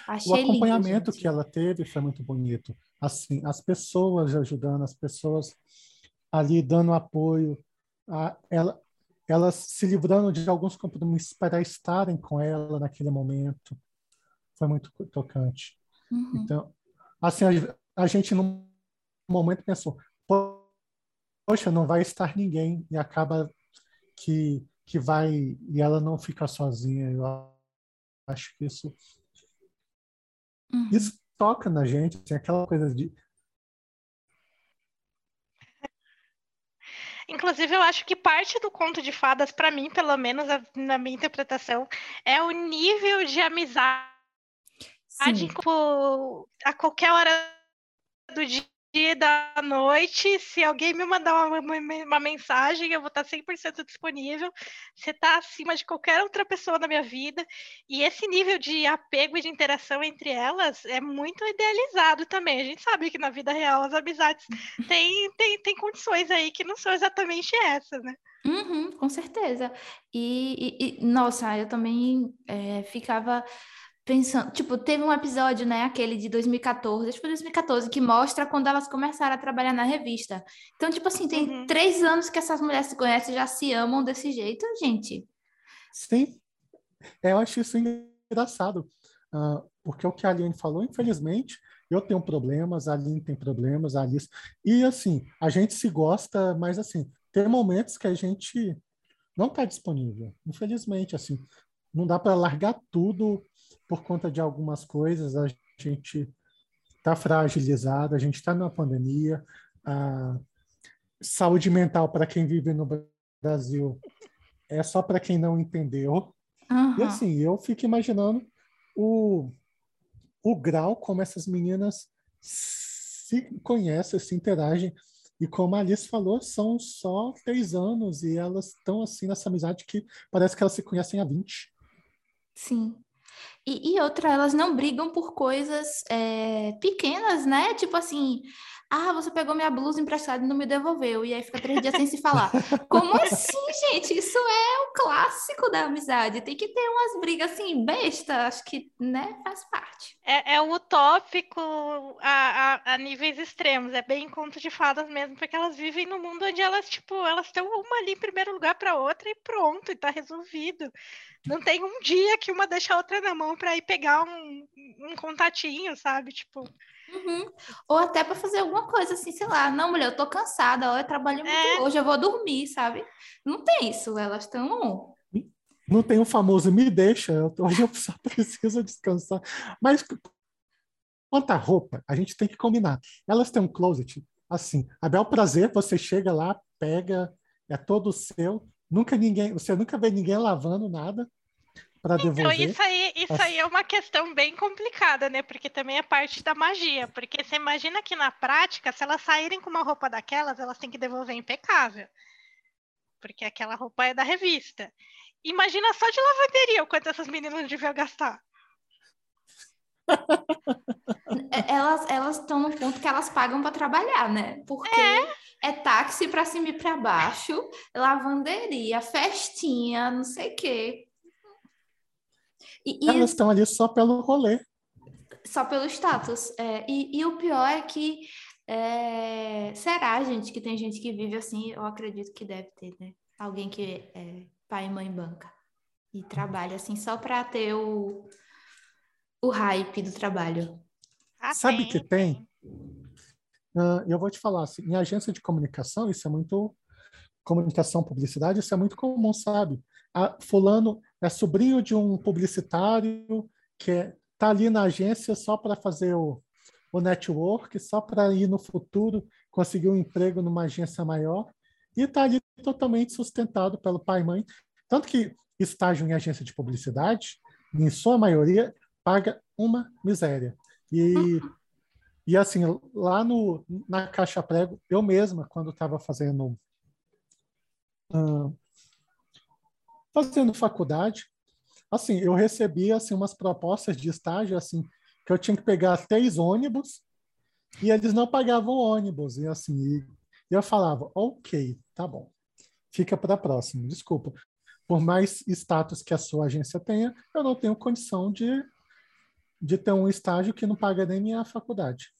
Achei o acompanhamento lindo, que ela teve foi muito bonito assim, as pessoas ajudando, as pessoas ali dando apoio, a, ela, elas se livrando de alguns compromissos para estarem com ela naquele momento. Foi muito tocante. Uhum. Então, assim, a, a, gente num momento pensou, poxa, não vai estar ninguém e acaba que que vai e ela não fica sozinha. Eu acho que isso uhum. isso toca na gente, assim, aquela coisa de.
Inclusive, eu acho que parte do conto de fadas, para mim, pelo menos na minha interpretação, é o nível de amizade tipo, a qualquer hora do dia da noite, se alguém me mandar uma, uma, mensagem, eu vou estar 100% disponível. Você está acima de qualquer outra pessoa na minha vida. E esse nível de apego e de interação entre elas é muito idealizado também. A gente sabe que na vida real as amizades têm, têm, têm condições aí que não são exatamente essas, né?
Uhum, com certeza. E, e, e, nossa, eu também é, ficava pensando, tipo, teve um episódio, né, aquele de 2014, acho que foi 2014, que mostra quando elas começaram a trabalhar na revista. Então, tipo assim, tem uhum. três anos que essas mulheres se conhecem já se amam desse jeito, gente.
Sim, é, eu acho isso engraçado, uh, porque o que a Aline falou, infelizmente, eu tenho problemas, a Aline tem problemas, a Alice, e assim, a gente se gosta, mas assim, tem momentos que a gente não está disponível, infelizmente, assim, não dá para largar tudo por conta de algumas coisas, a gente está fragilizado, a gente está numa pandemia, a saúde mental para quem vive no Brasil é só para quem não entendeu. Uhum. E assim, eu fico imaginando o, o grau como essas meninas se conhecem, se interagem. E como a Alice falou, são só três anos e elas estão assim nessa amizade que parece que elas se conhecem há 20.
Sim. E, e outra, elas não brigam por coisas é, pequenas, né? Tipo assim, ah, você pegou minha blusa emprestada e não me devolveu, e aí fica três dias sem se falar. Como assim, gente? Isso é o clássico da amizade. Tem que ter umas brigas assim, besta, acho que, né, faz parte.
É, é utópico a, a, a, níveis extremos, é bem conto de fadas mesmo, porque elas vivem num mundo onde elas, tipo, elas estão uma ali em primeiro lugar para outra e pronto, e tá resolvido. Não tem um dia que uma deixa a outra na mão para ir pegar um, um contatinho, sabe? Tipo.
Uhum. Ou até para fazer alguma coisa assim, sei lá, não, mulher, eu tô cansada, ó, eu trabalhei muito é. hoje, eu vou dormir, sabe? Não tem isso, elas estão.
Não tem o famoso me deixa, hoje eu só preciso descansar. Mas quanto à roupa, a gente tem que combinar. Elas têm um closet assim, a bel prazer, você chega lá, pega, é todo seu, nunca ninguém, você nunca vê ninguém lavando nada para então, devolver.
Então, isso aí, isso aí é uma questão bem complicada, né? Porque também é parte da magia. Porque você imagina que na prática, se elas saírem com uma roupa daquelas, elas têm que devolver impecável. Porque aquela roupa é da revista. Imagina só de lavanderia o quanto essas meninas deviam gastar.
É, elas elas estão no ponto que elas pagam para trabalhar, né? Porque é, é táxi para cima e para baixo, lavanderia, festinha, não sei o quê.
E, e... Elas estão ali só pelo rolê.
Só pelo status. É, e, e o pior é que é, será, gente, que tem gente que vive assim? Eu acredito que deve ter, né? Alguém que é pai e mãe banca e trabalha assim só para ter o, o hype do trabalho.
Ah,
Sabe
tem,
que tem? Ah, eu vou te falar, assim, em agência de comunicação, isso é muito. Comunicação, publicidade, isso é muito comum, sabe? A, fulano é sobrinho de um publicitário que é, tá ali na agência só para fazer o, o network, só para ir no futuro conseguir um emprego numa agência maior e está ali totalmente sustentado pelo pai e mãe. Tanto que estágio em agência de publicidade, em sua maioria, paga uma miséria. E, e assim, lá no, na Caixa Prego, eu mesma, quando estava fazendo, ah, fazendo faculdade, assim, eu recebia assim, umas propostas de estágio assim, que eu tinha que pegar três ônibus e eles não pagavam ônibus. E assim, e eu falava, ok, tá bom, fica para a próxima, desculpa. Por mais status que a sua agência tenha, eu não tenho condição de, de ter um estágio que não paga nem minha faculdade.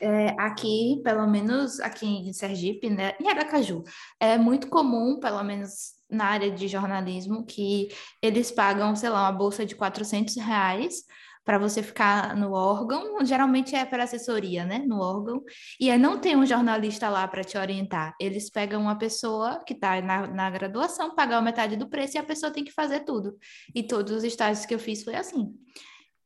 É, aqui, pelo menos aqui em Sergipe, né, em Aracaju, é muito comum, pelo menos na área de jornalismo, que eles pagam, sei lá, uma bolsa de 400 reais para você ficar no órgão, geralmente é para assessoria, né, no órgão, e aí não tem um jornalista lá para te orientar. Eles pegam uma pessoa que está na, na graduação, pagam metade do preço e a pessoa tem que fazer tudo. E todos os estágios que eu fiz foi assim.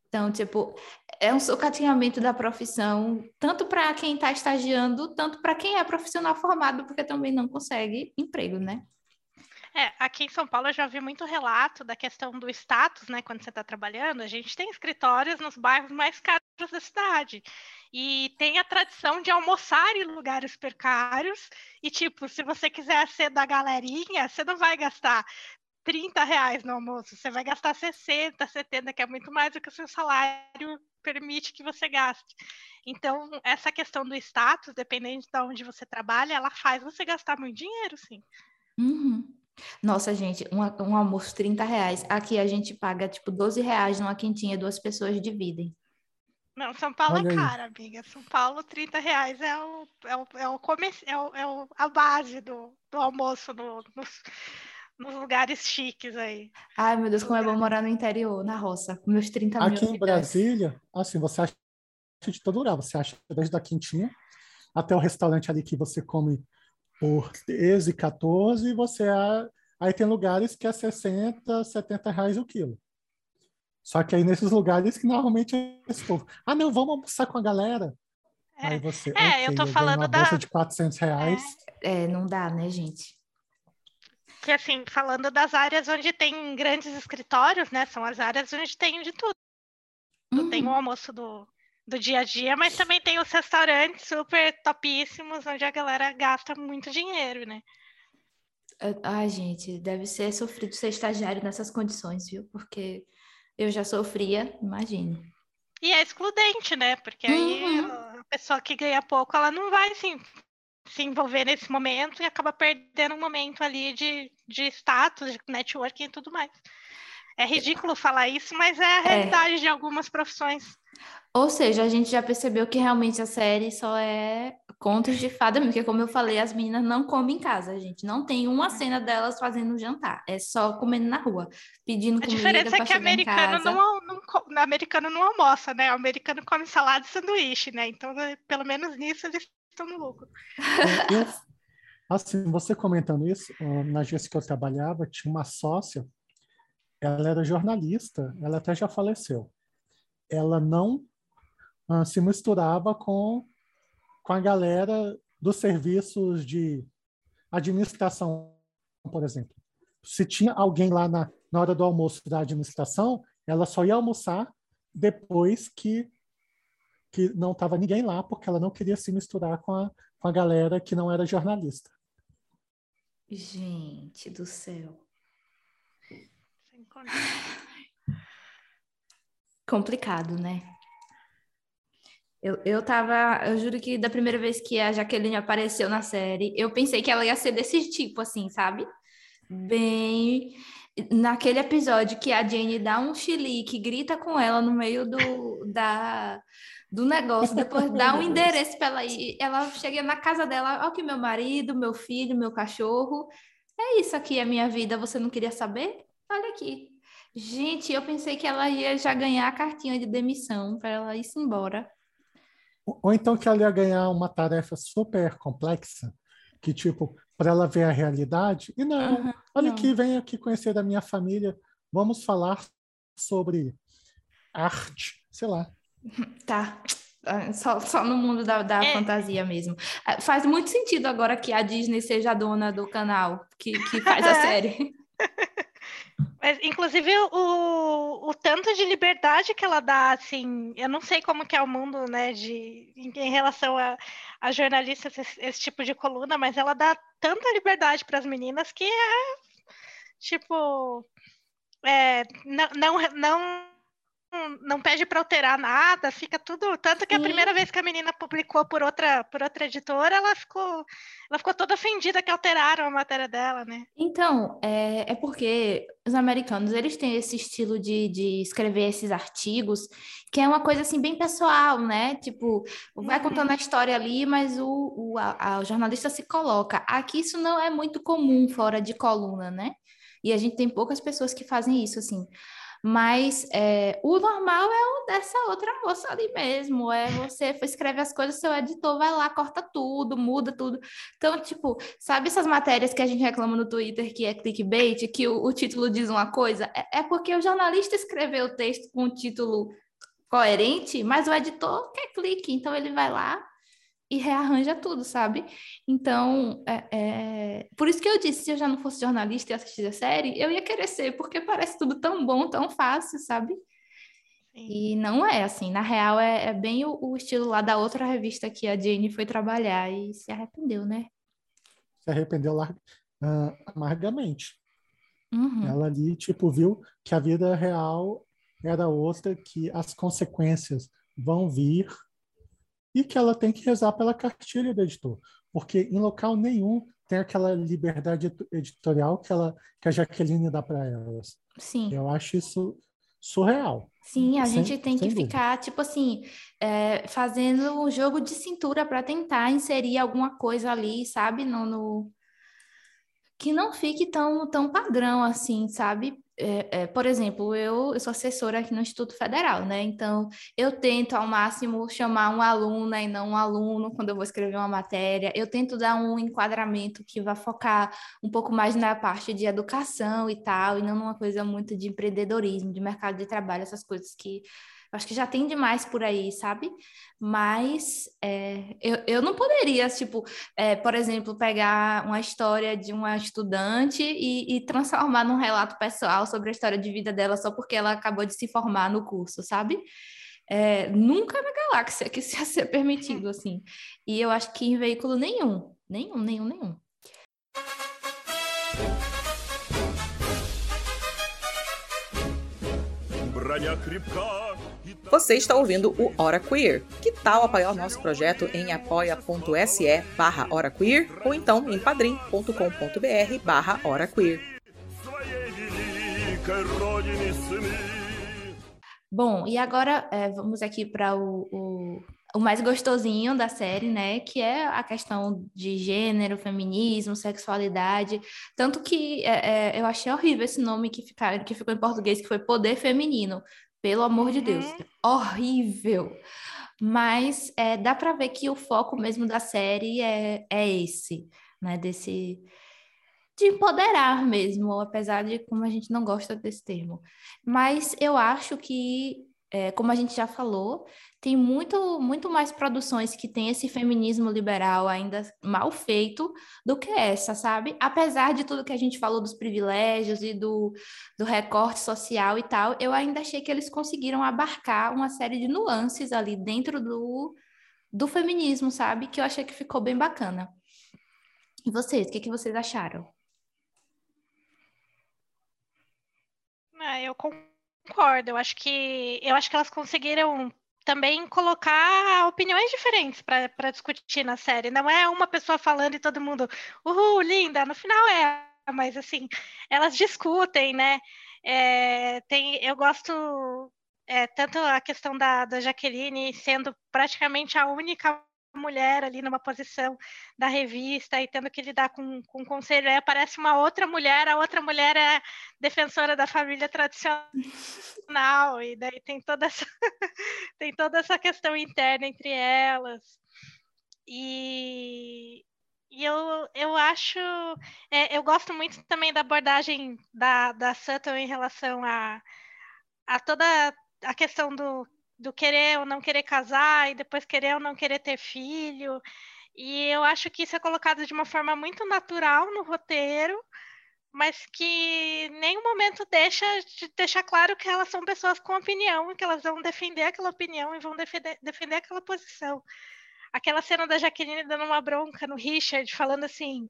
Então, tipo, é um socateamento da profissão, tanto para quem está estagiando, tanto para quem é profissional formado, porque também não consegue emprego, né?
É, aqui em São Paulo eu já vi muito relato da questão do status, né? Quando você está trabalhando, a gente tem escritórios nos bairros mais caros da cidade. E tem a tradição de almoçar em lugares precários. E, tipo, se você quiser ser da galerinha, você não vai gastar 30 reais no almoço, você vai gastar 60, 70, que é muito mais do que o seu salário permite que você gaste. Então, essa questão do status, dependendo de onde você trabalha, ela faz você gastar muito dinheiro, sim.
Uhum. Nossa, gente, um, um almoço 30 reais. Aqui a gente paga tipo 12 reais numa quentinha, duas pessoas dividem.
Não, São Paulo
Olha
é
aí.
caro, amiga. São Paulo, 30 reais é, o, é, o, é, o come, é, o, é o- a base do, do almoço no- nos, nos lugares chiques aí.
Ai, meu Deus, como é bom morar no interior, na roça, com meus 30 mil
Aqui em. Brasília, assim, você acha de todo lugar. Você acha desde a quentinha até o restaurante ali que você come por 13, 14, e você a- aí tem lugares que é 60, 70 reais o quilo. Só que aí nesses lugares que normalmente é esse povo, ah, não, vamos almoçar com a galera.
É,
Aí você,
É, eu
ok,
tô
ganho
falando
uma
da-
bolsa de 400 reais.
É, não dá, né, gente?
Que assim, falando das áreas onde tem grandes escritórios, né? São as áreas onde tem de tudo. Tem o almoço do, do dia a dia, mas também tem os restaurantes super topíssimos, onde a galera gasta muito dinheiro, né?
É, Ai, gente, deve ser sofrido ser estagiário nessas condições, viu? Porque eu já sofria, imagino.
E é excludente, né? Porque aí
Uhum.
a pessoa que ganha pouco, ela não vai se, se envolver nesse momento e acaba perdendo um momento ali de, de status, de networking e tudo mais. É ridículo falar isso, mas é a realidade de algumas profissões.
Ou seja, a gente já percebeu que realmente a série só é contos de fada mesmo, porque como eu falei, as meninas não comem em casa, gente. Não tem uma cena delas fazendo jantar, é só comendo na rua, pedindo
A
comida
diferença
para
é que americano
casa.
não, não, americano não almoça, né? O americano come salada e sanduíche, né? Então, eh, pelo menos nisso, eles estão no lucro.
É, assim, você comentando isso, ah, na agência que eu trabalhava, tinha uma sócia, ela era jornalista, ela até já faleceu. Ela não ah, se misturava com, com a galera dos serviços de administração, por exemplo. Se tinha alguém lá na, na hora do almoço da administração, ela só ia almoçar depois que, que não estava ninguém lá, porque ela não queria se misturar com a, com a galera que não era jornalista.
Gente do céu. Complicado, né? Eu, eu tava, eu juro que da primeira vez que a Jaqueline apareceu na série, eu pensei que ela ia ser desse tipo, assim, sabe? Bem. naquele episódio que a Jane dá um chilique, grita com ela no meio do, da, do negócio, depois dá um endereço para ela ir. Ela chega na casa dela, ó, que meu marido, meu filho, meu cachorro. É isso aqui, a minha vida, você não queria saber? Olha aqui. Gente, eu pensei que ela ia já ganhar a cartinha de demissão para ela ir embora.
Ou então que ela ia ganhar uma tarefa super complexa, que tipo, para ela ver a realidade. E não, uhum, olha não. aqui, vem aqui conhecer a minha família. Vamos falar sobre arte, sei lá.
Tá. Só, só no mundo da, da é. fantasia mesmo. Ah, faz muito sentido agora que a Disney seja a dona do canal que, que faz a série.
Mas, inclusive, o, o tanto de liberdade que ela dá, assim, eu não sei como que é o mundo, né, de, em, em relação a, a jornalistas, esse, esse, tipo de coluna, mas ela dá tanta liberdade para as meninas que é, tipo, é, não, não, não não pede para alterar nada, fica tudo. Tanto que Sim. a primeira vez que a menina publicou por outra, por outra editora, ela ficou, ela ficou toda ofendida que alteraram a matéria dela, né?
Então, é, é porque os americanos eles têm esse estilo de, de escrever esses artigos, que é uma coisa assim bem pessoal, né? Tipo, vai uhum. contando a história ali, mas o, o, a, a, o jornalista se coloca. Aqui isso não é muito comum fora de coluna, né? E a gente tem poucas pessoas que fazem isso, assim. Mas é, o normal é o dessa outra moça ali mesmo. É você escreve as coisas, seu editor vai lá, corta tudo, muda tudo. Então, tipo, sabe essas matérias que a gente reclama no Twitter que é clickbait, que o, o título diz uma coisa? É, é porque o jornalista escreveu o texto com o título coerente, mas o editor quer clique, então ele vai lá e rearranja tudo, sabe? Então, é, é, por isso que eu disse, se eu já não fosse jornalista e assistisse a série, eu ia querer ser, porque parece tudo tão bom, tão fácil, sabe? E não é assim, na real é, é bem o, o, estilo lá da outra revista que a Jane foi trabalhar e se arrependeu, né?
Se arrependeu lá uh, amargamente. Uhum. Ela ali, tipo, viu que a vida real era outra, que as consequências vão vir e que ela tem que rezar pela cartilha do editor, porque em local nenhum tem aquela liberdade editorial que, ela, que a Jaqueline dá para elas.
Sim.
Eu acho isso surreal.
Sim, a sem, gente tem que dúvida. ficar, tipo assim, é, fazendo um jogo de cintura para tentar inserir alguma coisa ali, sabe? No, no, Que não fique tão, tão padrão assim, sabe? É, é, por exemplo, eu, eu, sou assessora aqui no Instituto Federal, né? Então, eu tento ao máximo chamar uma aluna e não um aluno quando eu vou escrever uma matéria. Eu tento dar um enquadramento que vá focar um pouco mais na parte de educação e tal, e não numa coisa muito de empreendedorismo, de mercado de trabalho, essas coisas que acho que já tem demais por aí, sabe? Mas é, eu, eu não poderia, tipo, é, por exemplo, pegar uma história de uma estudante e, e, transformar num relato pessoal sobre a história de vida dela só porque ela acabou de se formar no curso, sabe? É, nunca na galáxia que isso ia ser permitido, assim. E eu acho que em veículo nenhum, nenhum, nenhum, nenhum.
Você está ouvindo o Hora Queer. Que tal apoiar o nosso projeto em apoia.se barra ou então em padrim.com.br barra.
Bom, e agora é, vamos aqui para o, o, o, mais gostosinho da série, né? Que é a questão de gênero, feminismo, sexualidade. Tanto que é, é, eu achei horrível esse nome que, que ficou em português, que foi poder feminino. Pelo amor de Deus, uhum. horrível. Mas é, dá para ver que o foco mesmo da série é, é esse, né? Desse de empoderar mesmo, apesar de como a gente não gosta desse termo. Mas eu acho que é, como a gente já falou, tem muito, muito mais produções que tem esse feminismo liberal ainda mal feito do que essa, sabe? Apesar de tudo que a gente falou dos privilégios e do, do recorte social e tal, eu ainda achei que eles conseguiram abarcar uma série de nuances ali dentro do, do feminismo, sabe? Que eu achei que ficou bem bacana. E vocês, o que, que vocês acharam?
Ah, eu concordo concordo. Eu acho que eu acho que elas conseguiram também colocar opiniões diferentes para discutir na série. Não é uma pessoa falando e todo mundo, uhul, linda. No final é mas assim, elas discutem, né? É, tem, eu gosto é, tanto a questão da, da Jaqueline sendo praticamente a única mulher ali numa posição da revista e tendo que lidar com, com conselho, aí aparece uma outra mulher, a outra mulher é defensora da família tradicional, e daí tem toda essa, tem toda essa questão interna entre elas. E, e eu, eu acho. É, eu gosto muito também da abordagem da, da Sutton em relação a, a toda a questão do, do querer ou não querer casar e depois querer ou não querer ter filho. E eu acho que isso é colocado de uma forma muito natural no roteiro, mas que nenhum momento deixa de deixar claro que elas são pessoas com opinião, que elas vão defender aquela opinião e vão defender, defender aquela posição aquela cena da Jaqueline dando uma bronca no Richard, falando assim: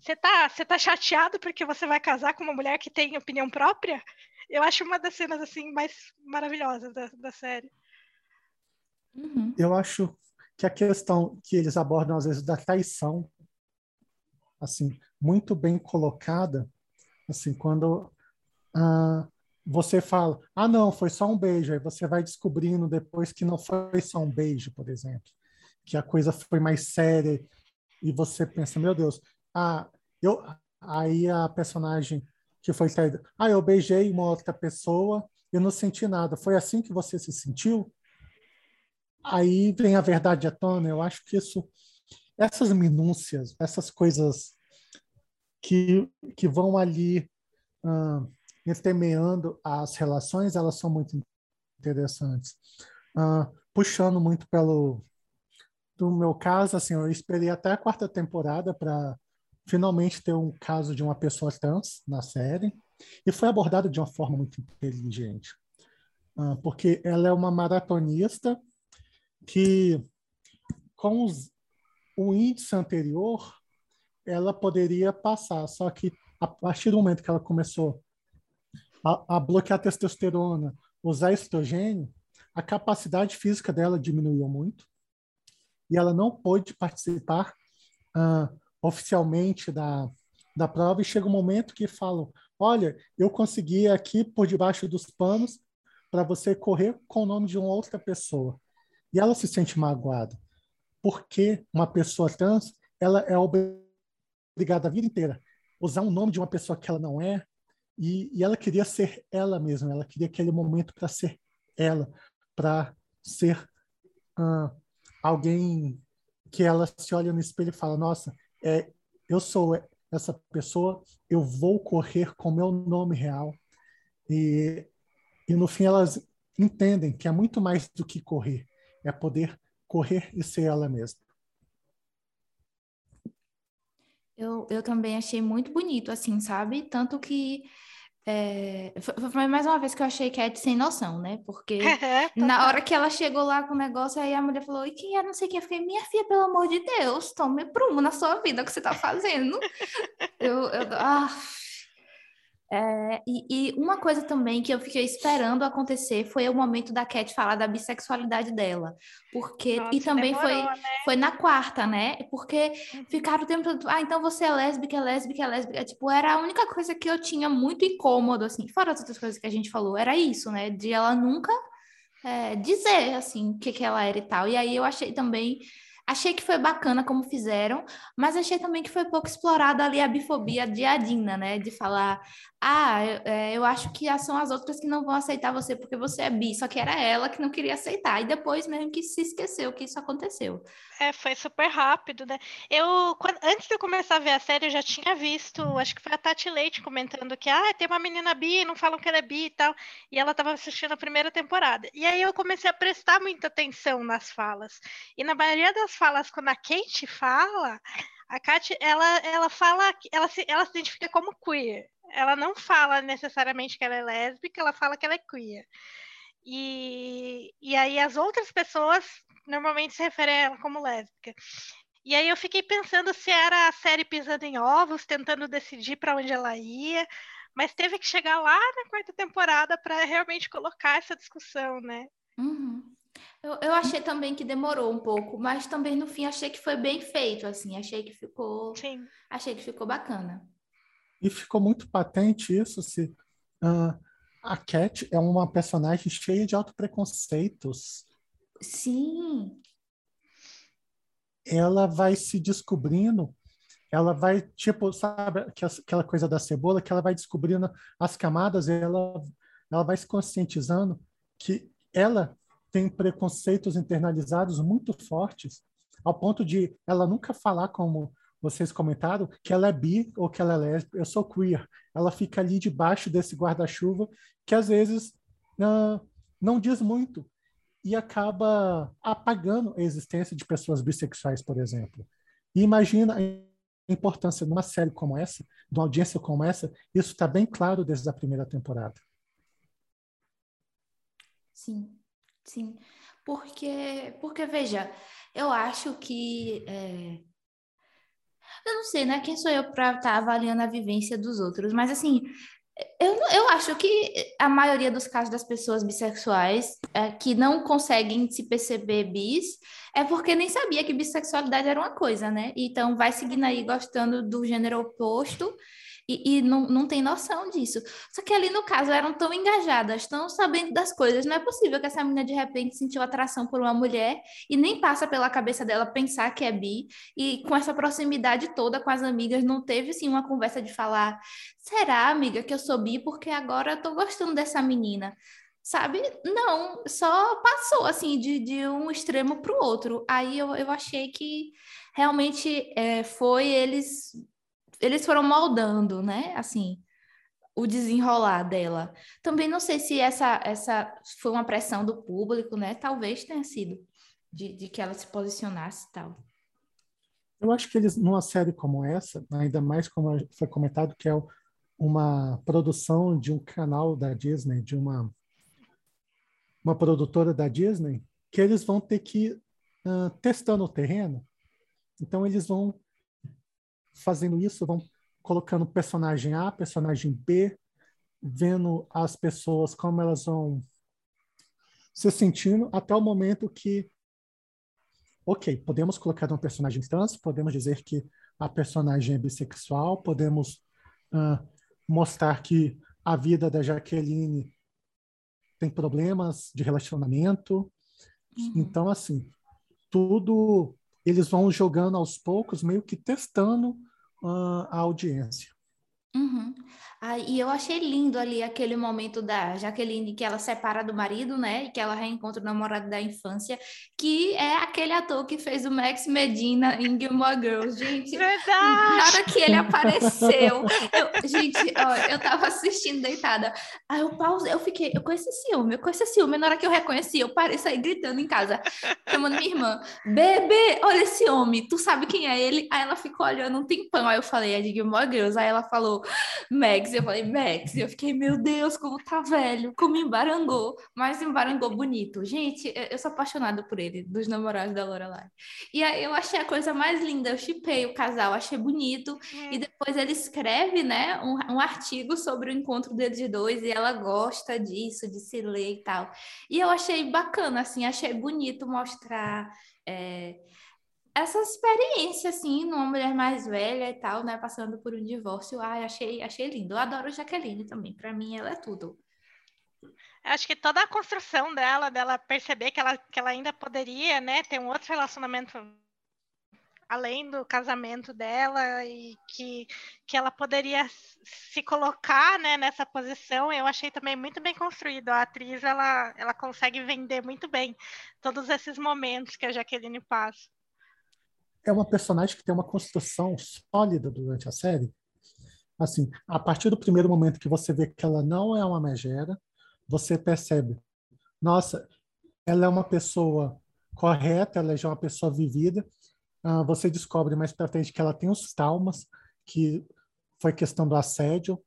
você tá, tá chateado porque você vai casar com uma mulher que tem opinião própria? Eu acho uma das cenas assim mais maravilhosas da, da série.
Uhum. Eu acho que a questão que eles abordam às vezes da traição, assim, muito bem colocada, assim, quando ah, você fala, ah, não, foi só um beijo, aí você vai descobrindo depois que não foi só um beijo, por exemplo que a coisa foi mais séria e você pensa, meu Deus, ah, eu aí a personagem que foi traída, ah, eu beijei uma outra pessoa, eu não senti nada. Foi assim que você se sentiu? Aí vem a verdade à tona. Eu acho que isso, essas minúcias, essas coisas que, que vão ali uh, entremeando as relações, elas são muito interessantes. Uh, puxando muito pelo no meu caso, assim, eu esperei até a quarta temporada para finalmente ter um caso de uma pessoa trans na série e foi abordado de uma forma muito inteligente, uh, porque ela é uma maratonista que com os, o índice anterior ela poderia passar, só que a partir do momento que ela começou a, a bloquear a testosterona, usar estrogênio, a capacidade física dela diminuiu muito. E ela não pôde participar uh, oficialmente da, da prova. E chega um momento que falam, olha, eu consegui aqui por debaixo dos panos para você correr com o nome de uma outra pessoa. E ela se sente magoada, porque uma pessoa trans ela é obrigada a vida inteira usar um nome de uma pessoa que ela não é, e, e ela queria ser ela mesma, ela queria aquele momento para ser ela, para ser alguém que ela se olha no espelho e fala: Nossa, é, eu sou essa pessoa, eu vou correr com meu nome real. E, e no fim elas entendem que é muito mais do que correr, é poder correr e ser ela mesma.
Eu, eu também achei muito bonito, assim, sabe? Tanto que é, foi mais uma vez que eu achei Cat sem noção, né? Porque na hora que ela chegou lá com o negócio, aí a mulher falou: e quem é? Não sei quem. Eu fiquei, minha filha, pelo amor de Deus, tome prumo na sua vida o que você tá fazendo. eu, eu, ah, é, e, e, uma coisa também que eu fiquei esperando acontecer foi o momento da Cat falar da bissexualidade dela. Porque, Nossa, e também demorou, foi, né? foi na quarta, né? Porque uhum. ficaram o tempo todo, ah, então você é lésbica, é lésbica, é lésbica. Tipo, era a única coisa que eu tinha muito incômodo, assim, fora as outras coisas que a gente falou, era isso, né? De ela nunca é, dizer, assim, o que, que ela era e tal. E aí eu achei também Achei que foi bacana como fizeram, mas achei também que foi pouco explorada ali a bifobia de Adina, né? De falar, ah, eu, é, eu acho que são as outras que não vão aceitar você porque você é bi, só que era ela que não queria aceitar. E depois mesmo que se esqueceu que isso aconteceu.
É, foi super rápido, né? Eu, quando, antes de eu começar a ver a série, eu já tinha visto, acho que foi a Tati Leite comentando que, ah, tem uma menina bi, não falam que ela é bi e tal. E ela estava assistindo a primeira temporada. E aí eu comecei a prestar muita atenção nas falas. E na maioria das falas, quando a Kate fala, a Kate, ela, ela fala, ela se, ela se identifica como queer. Ela não fala necessariamente que ela é lésbica, ela fala que ela é queer. E, e aí as outras pessoas normalmente se referem a ela como lésbica. E aí eu fiquei pensando se era a série pisando em ovos, tentando decidir para onde ela ia, mas teve que chegar lá na quarta temporada para realmente colocar essa discussão, né?
Uhum. Eu, eu achei também que demorou um pouco, mas também no fim achei que foi bem feito, assim, achei que ficou, Sim. achei que ficou bacana.
e ficou muito patente isso, se uh, a Cat é uma personagem cheia de autopreconceitos.
Sim.
Ela vai se descobrindo, ela vai, tipo, sabe aquela coisa da cebola, que ela vai descobrindo as camadas, ela, ela vai se conscientizando que ela tem preconceitos internalizados muito fortes, ao ponto de ela nunca falar como vocês comentaram que ela é bi ou que ela é lésbica, eu sou queer. Ela fica ali debaixo desse guarda-chuva que às vezes uh, não diz muito e acaba apagando a existência de pessoas bissexuais, por exemplo. E imagina a importância de uma série como essa, de uma audiência como essa, isso está bem claro desde a primeira temporada.
Sim, sim. Porque, porque veja, eu acho que é eu não sei, né? Quem sou eu para estar tá avaliando a vivência dos outros? Mas, assim, eu, eu acho que a maioria dos casos das pessoas bissexuais é, que não conseguem se perceber bis é porque nem sabia que bissexualidade era uma coisa, né? Então, vai seguindo aí gostando do gênero oposto e, e, não, não tem noção disso. Só que ali no caso eram tão engajadas, estão sabendo das coisas. Não é possível que essa menina de repente sentiu atração por uma mulher e nem passa pela cabeça dela pensar que é bi. E com essa proximidade toda com as amigas, não teve assim uma conversa de falar: será, amiga, que eu sou bi porque agora eu tô gostando dessa menina? sabe? Não, só passou assim de, de um extremo para o outro. Aí eu, eu achei que realmente é, foi eles eles foram moldando, né? Assim, o desenrolar dela. Também não sei se essa, essa foi uma pressão do público, né? Talvez tenha sido, de, de que ela se posicionasse e tal.
Eu acho que eles, numa série como essa, ainda mais como foi comentado, que é uma produção de um canal da Disney, de uma, uma produtora da Disney, que eles vão ter que ir uh, testando o terreno. Então, eles vão fazendo isso, vão colocando personagem A, personagem B, vendo as pessoas como elas vão se sentindo até o momento que, ok, podemos colocar um personagem trans, podemos dizer que a personagem é bissexual, podemos uh, mostrar que a vida da Jaqueline tem problemas de relacionamento. Uhum. Então, assim, tudo eles vão jogando aos poucos, meio que testando uh, a audiência.
Uhum. Ah, e eu achei lindo ali aquele momento da Jaqueline que ela separa do marido, né? E que ela reencontra o namorado da infância, que é aquele ator que fez o Max Medina em Gilmore Girls. Gente,
Verdade.
na hora que ele apareceu, eu, gente, ó, eu tava assistindo deitada. Aí eu pausei, eu fiquei, eu conheci ciúme, eu conheci ciúme. Na hora que eu reconheci, eu parei sair gritando em casa, chamando minha irmã: Bebê, olha esse homem, tu sabe quem é ele? Aí ela ficou olhando um tempão. Aí eu falei: É de Gilmore Girls. Aí ela falou: Max, eu falei, Max, eu fiquei, meu Deus, como tá velho, como embarangou, mas embarangou bonito. Gente, eu sou apaixonada por ele, dos namorados da Lorelai. E aí eu achei a coisa mais linda, eu chipei o casal, achei bonito, é. e depois ele escreve, né, um, um artigo sobre o encontro deles de dois, e ela gosta disso, de se ler e tal. E eu achei bacana, assim, achei bonito mostrar... É, essa experiência, assim, numa mulher mais velha e tal, né? Passando por um divórcio. Ai, achei, achei lindo. Eu adoro Jaqueline também. Para mim, ela é tudo.
Acho que toda a construção dela, dela perceber que ela, que ela ainda poderia, né, ter um outro relacionamento além do casamento dela e que, que ela poderia se colocar né, nessa posição, eu achei também muito bem construído. A atriz ela, ela consegue vender muito bem todos esses momentos que a Jaqueline passa
é uma personagem que tem uma construção sólida durante a série. Assim, a partir do primeiro momento que você vê que ela não é uma megera, você percebe, nossa, ela é uma pessoa correta, ela já é uma pessoa vivida. Uh, você descobre mais para frente que ela tem os traumas, que foi questão do assédio.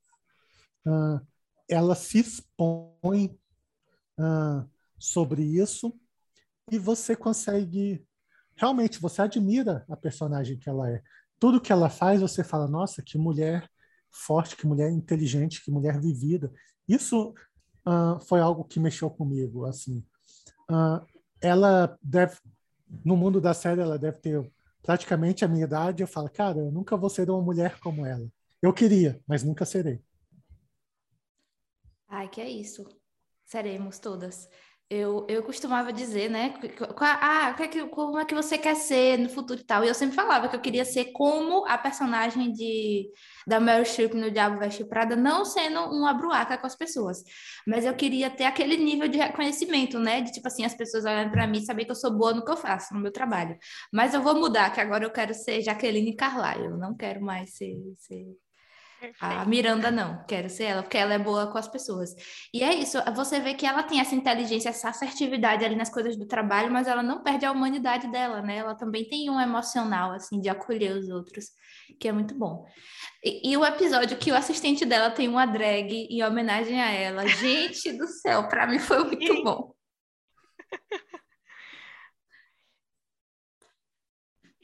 Uh, ela se expõe uh, sobre isso e você consegue realmente você admira a personagem que ela é. Tudo que ela faz, você fala, nossa, que mulher forte, que mulher inteligente, que mulher vivida. Isso uh, foi algo que mexeu comigo, assim. Uh, ela deve, no mundo da série, ela deve ter praticamente a minha idade. Eu falo, cara, eu nunca vou ser uma mulher como ela. Eu queria, mas nunca serei.
Ai, que é isso. Seremos todas. Eu, eu costumava dizer, né? Ah, como é que você quer ser no futuro e tal? E eu sempre falava que eu queria ser como a personagem de, da Meryl Streep no Diabo Veste Prada, não sendo uma bruaca com as pessoas. Mas eu queria ter aquele nível de reconhecimento, né? De tipo assim, as pessoas olhando para mim e saber que eu sou boa no que eu faço, no meu trabalho. Mas eu vou mudar, que agora eu quero ser Jaqueline Carlyle. Eu não quero mais ser, ser a Miranda não, quero ser ela, porque ela é boa com as pessoas. E é isso, você vê que ela tem essa inteligência, essa assertividade ali nas coisas do trabalho, mas ela não perde a humanidade dela, né? Ela também tem um emocional, assim, de acolher os outros, que é muito bom. E, e o episódio que o assistente dela tem uma drag em homenagem a ela, gente do céu, para mim foi muito bom.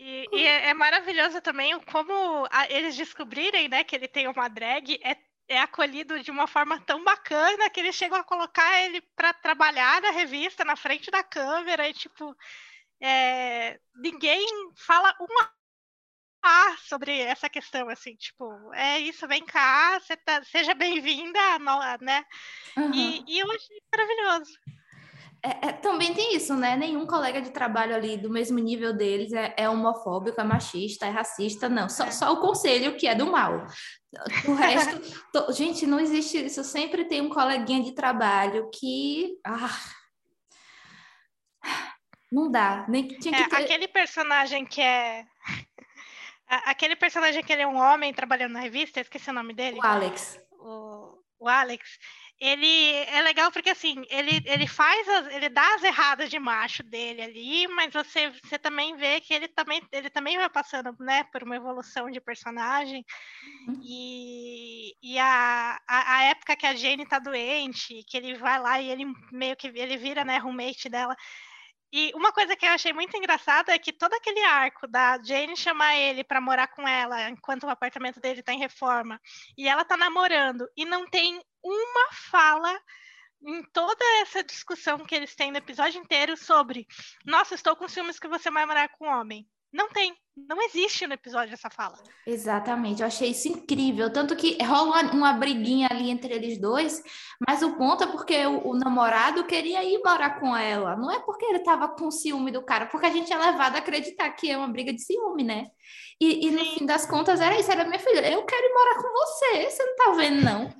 E, e é, é, maravilhoso também como a, eles descobrirem, né, que ele tem uma drag, é, é acolhido de uma forma tão bacana que eles chegam a colocar ele para trabalhar na revista, na frente da câmera, e tipo, é, ninguém fala uma ah, sobre essa questão, assim, tipo, é isso, vem cá, tá, seja bem-vinda, né? Uhum. E, e eu achei maravilhoso.
É, é, também tem isso, né? Nenhum colega de trabalho ali do mesmo nível deles é, é homofóbico, é machista, é racista, não. Só, é. só o conselho que é do mal. O resto, to... gente, não existe isso. Sempre tem um coleguinha de trabalho que. Ah, não dá. Nem tinha
que
é, ter...
Aquele personagem que é. Aquele personagem que ele é um homem trabalhando na revista, esqueci o nome dele.
O Alex.
O, o Alex ele é legal porque assim, ele, ele faz as, ele dá as erradas de macho dele ali, mas você, você também vê que ele também, ele também vai passando, né, por uma evolução de personagem. Uhum. E, e a, a, a, época que a Jane tá doente, que ele vai lá e ele meio que ele vira, né, roommate dela. E uma coisa que eu achei muito engraçada é que todo aquele arco da Jane chamar ele para morar com ela enquanto o apartamento dele está em reforma e ela tá namorando e não tem uma fala em toda essa discussão que eles têm no episódio inteiro sobre nossa, estou com ciúmes que você vai morar com um homem. Não tem. Não existe no episódio essa fala.
Exatamente, eu achei isso incrível. Tanto que rola uma briguinha ali entre eles dois, mas o ponto é porque o, o namorado queria ir morar com ela. Não é porque ele estava com ciúme do cara, porque a gente é levado a acreditar que é uma briga de ciúme, né? E, e no fim das contas era isso, era minha filha, eu quero ir morar com você, você não tá vendo, não.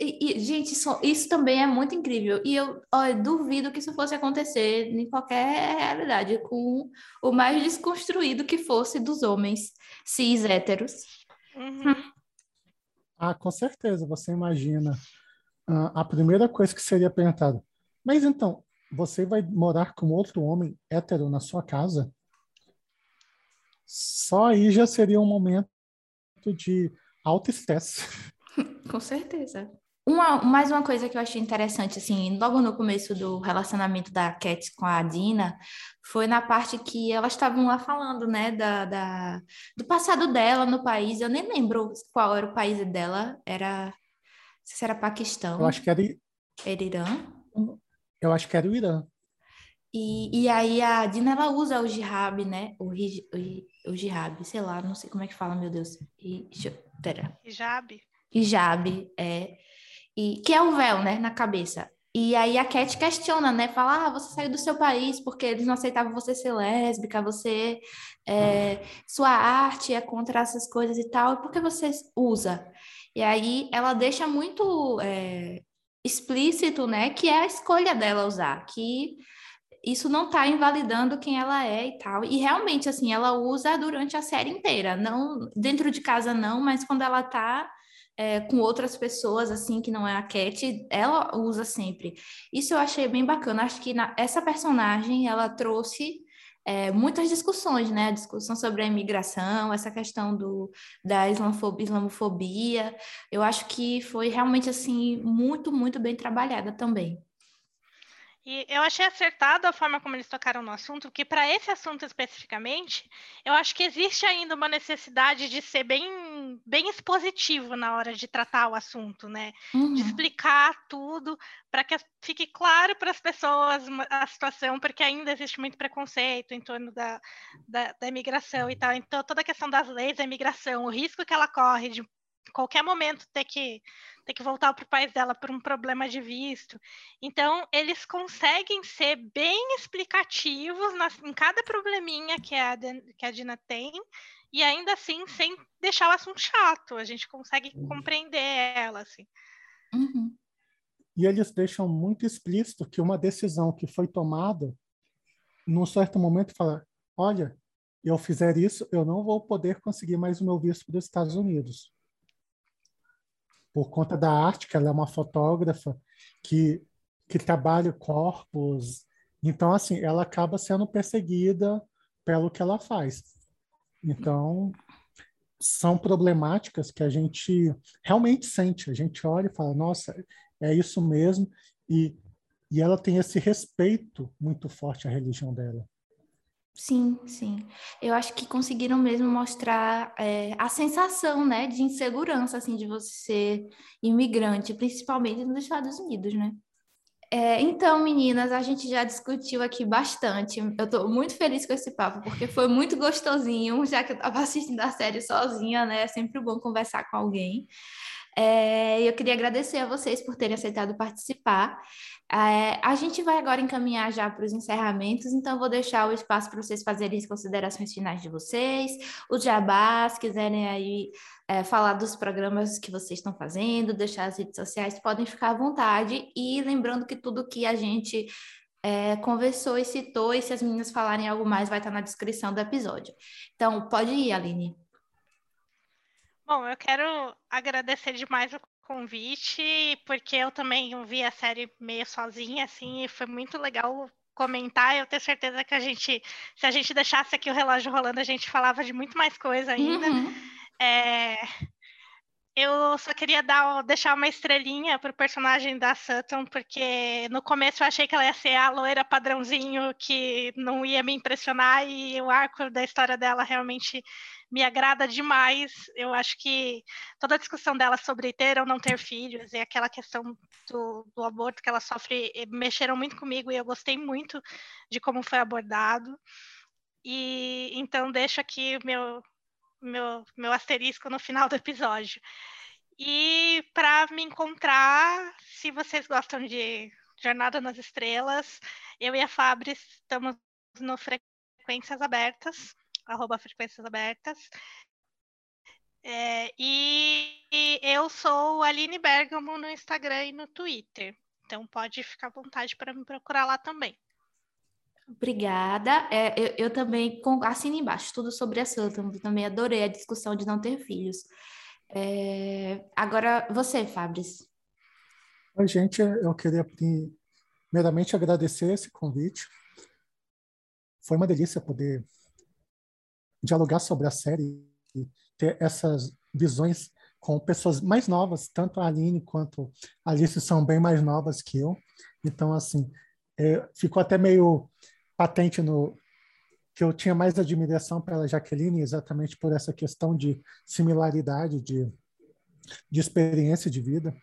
E, e gente, isso, isso, também é muito incrível. E eu, ó, eu duvido que isso fosse acontecer em qualquer realidade, com o mais desconstruído que fosse dos homens cis héteros. Uhum.
Ah, com certeza, você imagina. Uh, a primeira coisa que seria perguntada, mas então, você vai morar com outro homem hétero na sua casa? Só aí já seria um momento de alto estresse.
Com certeza. Uma, mais uma coisa que eu achei interessante, assim, logo no começo do relacionamento da Cat com a Dina, foi na parte que elas estavam lá falando, né, da, da, do passado dela no país. Eu nem lembro qual era o país dela. Era. se era Paquistão.
Eu acho que era.
Era Irã?
Eu acho que era o Irã.
E, e aí a Dina, ela usa o jihab, né? O, o, o jihab, sei lá, não sei como é que fala, meu Deus. E, pera.
Hijab.
Hijab, é. E, que é o véu, né, na cabeça. E aí a Cat questiona, né? Fala, ah, você saiu do seu país porque eles não aceitavam você ser lésbica, você... É, sua arte é contra essas coisas e tal, e por que você usa? E aí ela deixa muito é, explícito, né, que é a escolha dela usar, que isso não está invalidando quem ela é e tal. E realmente, assim, ela usa durante a série inteira, não dentro de casa não, mas quando ela está é, com outras pessoas, assim, que não é a Cat, ela usa sempre. Isso eu achei bem bacana. Acho que na, essa personagem, ela trouxe é, muitas discussões, né? A discussão sobre a imigração, essa questão do, da islamofobia. Eu acho que foi realmente, assim, muito, muito bem trabalhada também.
E eu achei acertado a forma como eles tocaram no assunto, porque para esse assunto especificamente, eu acho que existe ainda uma necessidade de ser bem, bem expositivo na hora de tratar o assunto, né? Uhum. De explicar tudo para que fique claro para as pessoas a situação, porque ainda existe muito preconceito em torno da, da, da imigração e tal. Então, toda a questão das leis da imigração, o risco que ela corre de qualquer momento ter que ter que voltar para o país dela por um problema de visto. Então, eles conseguem ser bem explicativos nas, em cada probleminha que a, que a Dina tem, e ainda assim, sem deixar o assunto chato. A gente consegue uhum. compreender ela, assim.
Uhum.
E eles deixam muito explícito que uma decisão que foi tomada, num certo momento, fala: olha, eu fizer isso, eu não vou poder conseguir mais o meu visto para os Estados Unidos por conta da arte, que ela é uma fotógrafa que, que trabalha corpos. Então, assim, ela acaba sendo perseguida pelo que ela faz. Então, são problemáticas que a gente realmente sente. A gente olha e fala, nossa, é isso mesmo. E, e ela tem esse respeito muito forte à religião dela.
Sim, sim. Eu acho que conseguiram mesmo mostrar é, a sensação, né, de insegurança, assim, de você ser imigrante, principalmente nos Estados Unidos, né? É, então, meninas, a gente já discutiu aqui bastante. Eu estou muito feliz com esse papo, porque foi muito gostosinho, já que eu estava assistindo a série sozinha, né? É sempre bom conversar com alguém. É, eu queria agradecer a vocês por terem aceitado participar. É, a gente vai agora encaminhar já para os encerramentos, então vou deixar o espaço para vocês fazerem as considerações finais de vocês, os jabás, quiserem aí é, falar dos programas que vocês estão fazendo, deixar as redes sociais, podem ficar à vontade. E lembrando que tudo que a gente é, conversou e citou, e se as meninas falarem algo mais, vai estar na descrição do episódio. Então, pode ir, Aline.
Bom, eu quero agradecer demais o convite, porque eu também vi a série meio sozinha, assim, e foi muito legal comentar. Eu tenho certeza que a gente, se a gente deixasse aqui o relógio rolando, a gente falava de muito mais coisa ainda.
Uhum.
É, eu só queria dar, deixar uma estrelinha pro personagem da Sutton, porque no começo eu achei que ela ia ser a loira padrãozinho que não ia me impressionar, e o arco da história dela realmente me agrada demais. Eu acho que toda a discussão dela sobre ter ou não ter filhos e aquela questão do, do aborto que ela sofre eh, mexeram muito comigo e eu gostei muito de como foi abordado. E então deixo aqui meu, meu, meu asterisco no final do episódio. E para me encontrar, se vocês gostam de Jornada nas Estrelas, eu e a Fabris estamos no Frequências Abertas arroba frequências abertas. É, e, e, eu sou Aline Bergamo no Instagram e no Twitter. Então pode ficar à vontade para me procurar lá também.
Obrigada. É, eu, eu, também assino embaixo tudo sobre a Santa. Também adorei a discussão de não ter filhos. É, agora você, Fabris.
Oi, gente. Eu queria primeiramente agradecer esse convite. Foi uma delícia poder dialogar sobre a série e ter essas visões com pessoas mais novas, tanto a Aline quanto a Alice são bem mais novas que eu. Então, assim, é, ficou até meio patente no que eu tinha mais admiração pela Jaqueline exatamente por essa questão de similaridade de, de experiência de vida.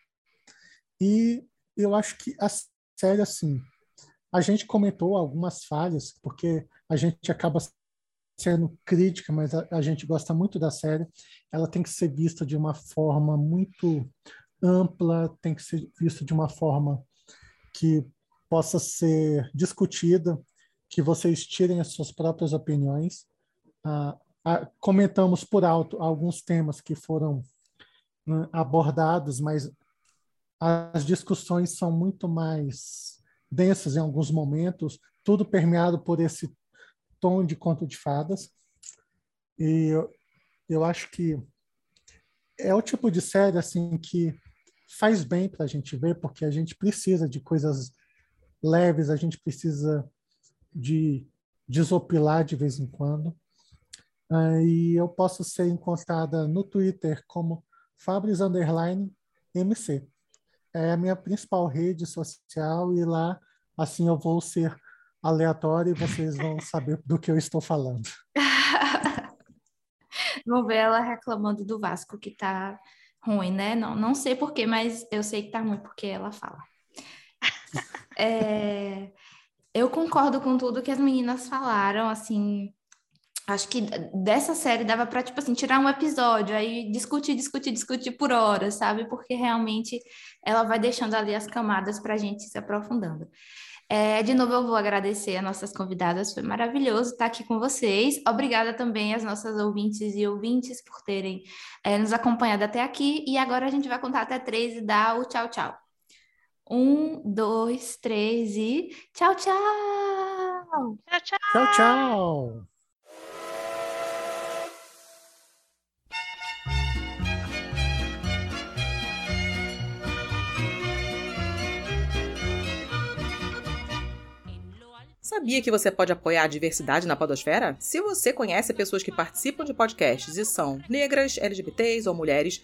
E eu acho que a série, assim, a gente comentou algumas falhas, porque a gente acaba sendo crítica, mas a, a, gente gosta muito da série. Ela tem que ser vista de uma forma muito ampla, tem que ser vista de uma forma que possa ser discutida, que vocês tirem as suas próprias opiniões. Ah, ah, comentamos por alto alguns temas que foram né, abordados, mas as discussões são muito mais densas em alguns momentos, tudo permeado por esse tom de conto de fadas. E eu, eu acho que é o tipo de série assim que faz bem para a gente ver, porque a gente precisa de coisas leves, a gente precisa de desopilar de vez em quando. Uh, e eu posso ser encontrada no Twitter como Fabris Underline MC. É a minha principal rede social e lá assim eu vou ser aleatório e vocês vão saber do que eu estou falando.
Vou ver ela reclamando do Vasco que tá ruim, né? Não, não sei porquê, mas eu sei que tá ruim porque ela fala. É, eu concordo com tudo que as meninas falaram, assim, acho que dessa série dava para tipo assim tirar um episódio aí discutir discutir discutir por horas sabe? Porque realmente ela vai deixando ali as camadas para a gente se aprofundando. É, de novo eu vou agradecer as nossas convidadas foi maravilhoso estar aqui com vocês. Obrigada também às nossas ouvintes e ouvintes por terem é, nos acompanhado até aqui. E agora a gente vai contar até três e dar o tchau tchau um dois três e tchau tchau
Tchau, tchau.
Tchau, tchau.
Sabia que você pode apoiar a diversidade na podosfera? Se você conhece pessoas que participam de podcasts e são negras, LGBTs ou mulheres,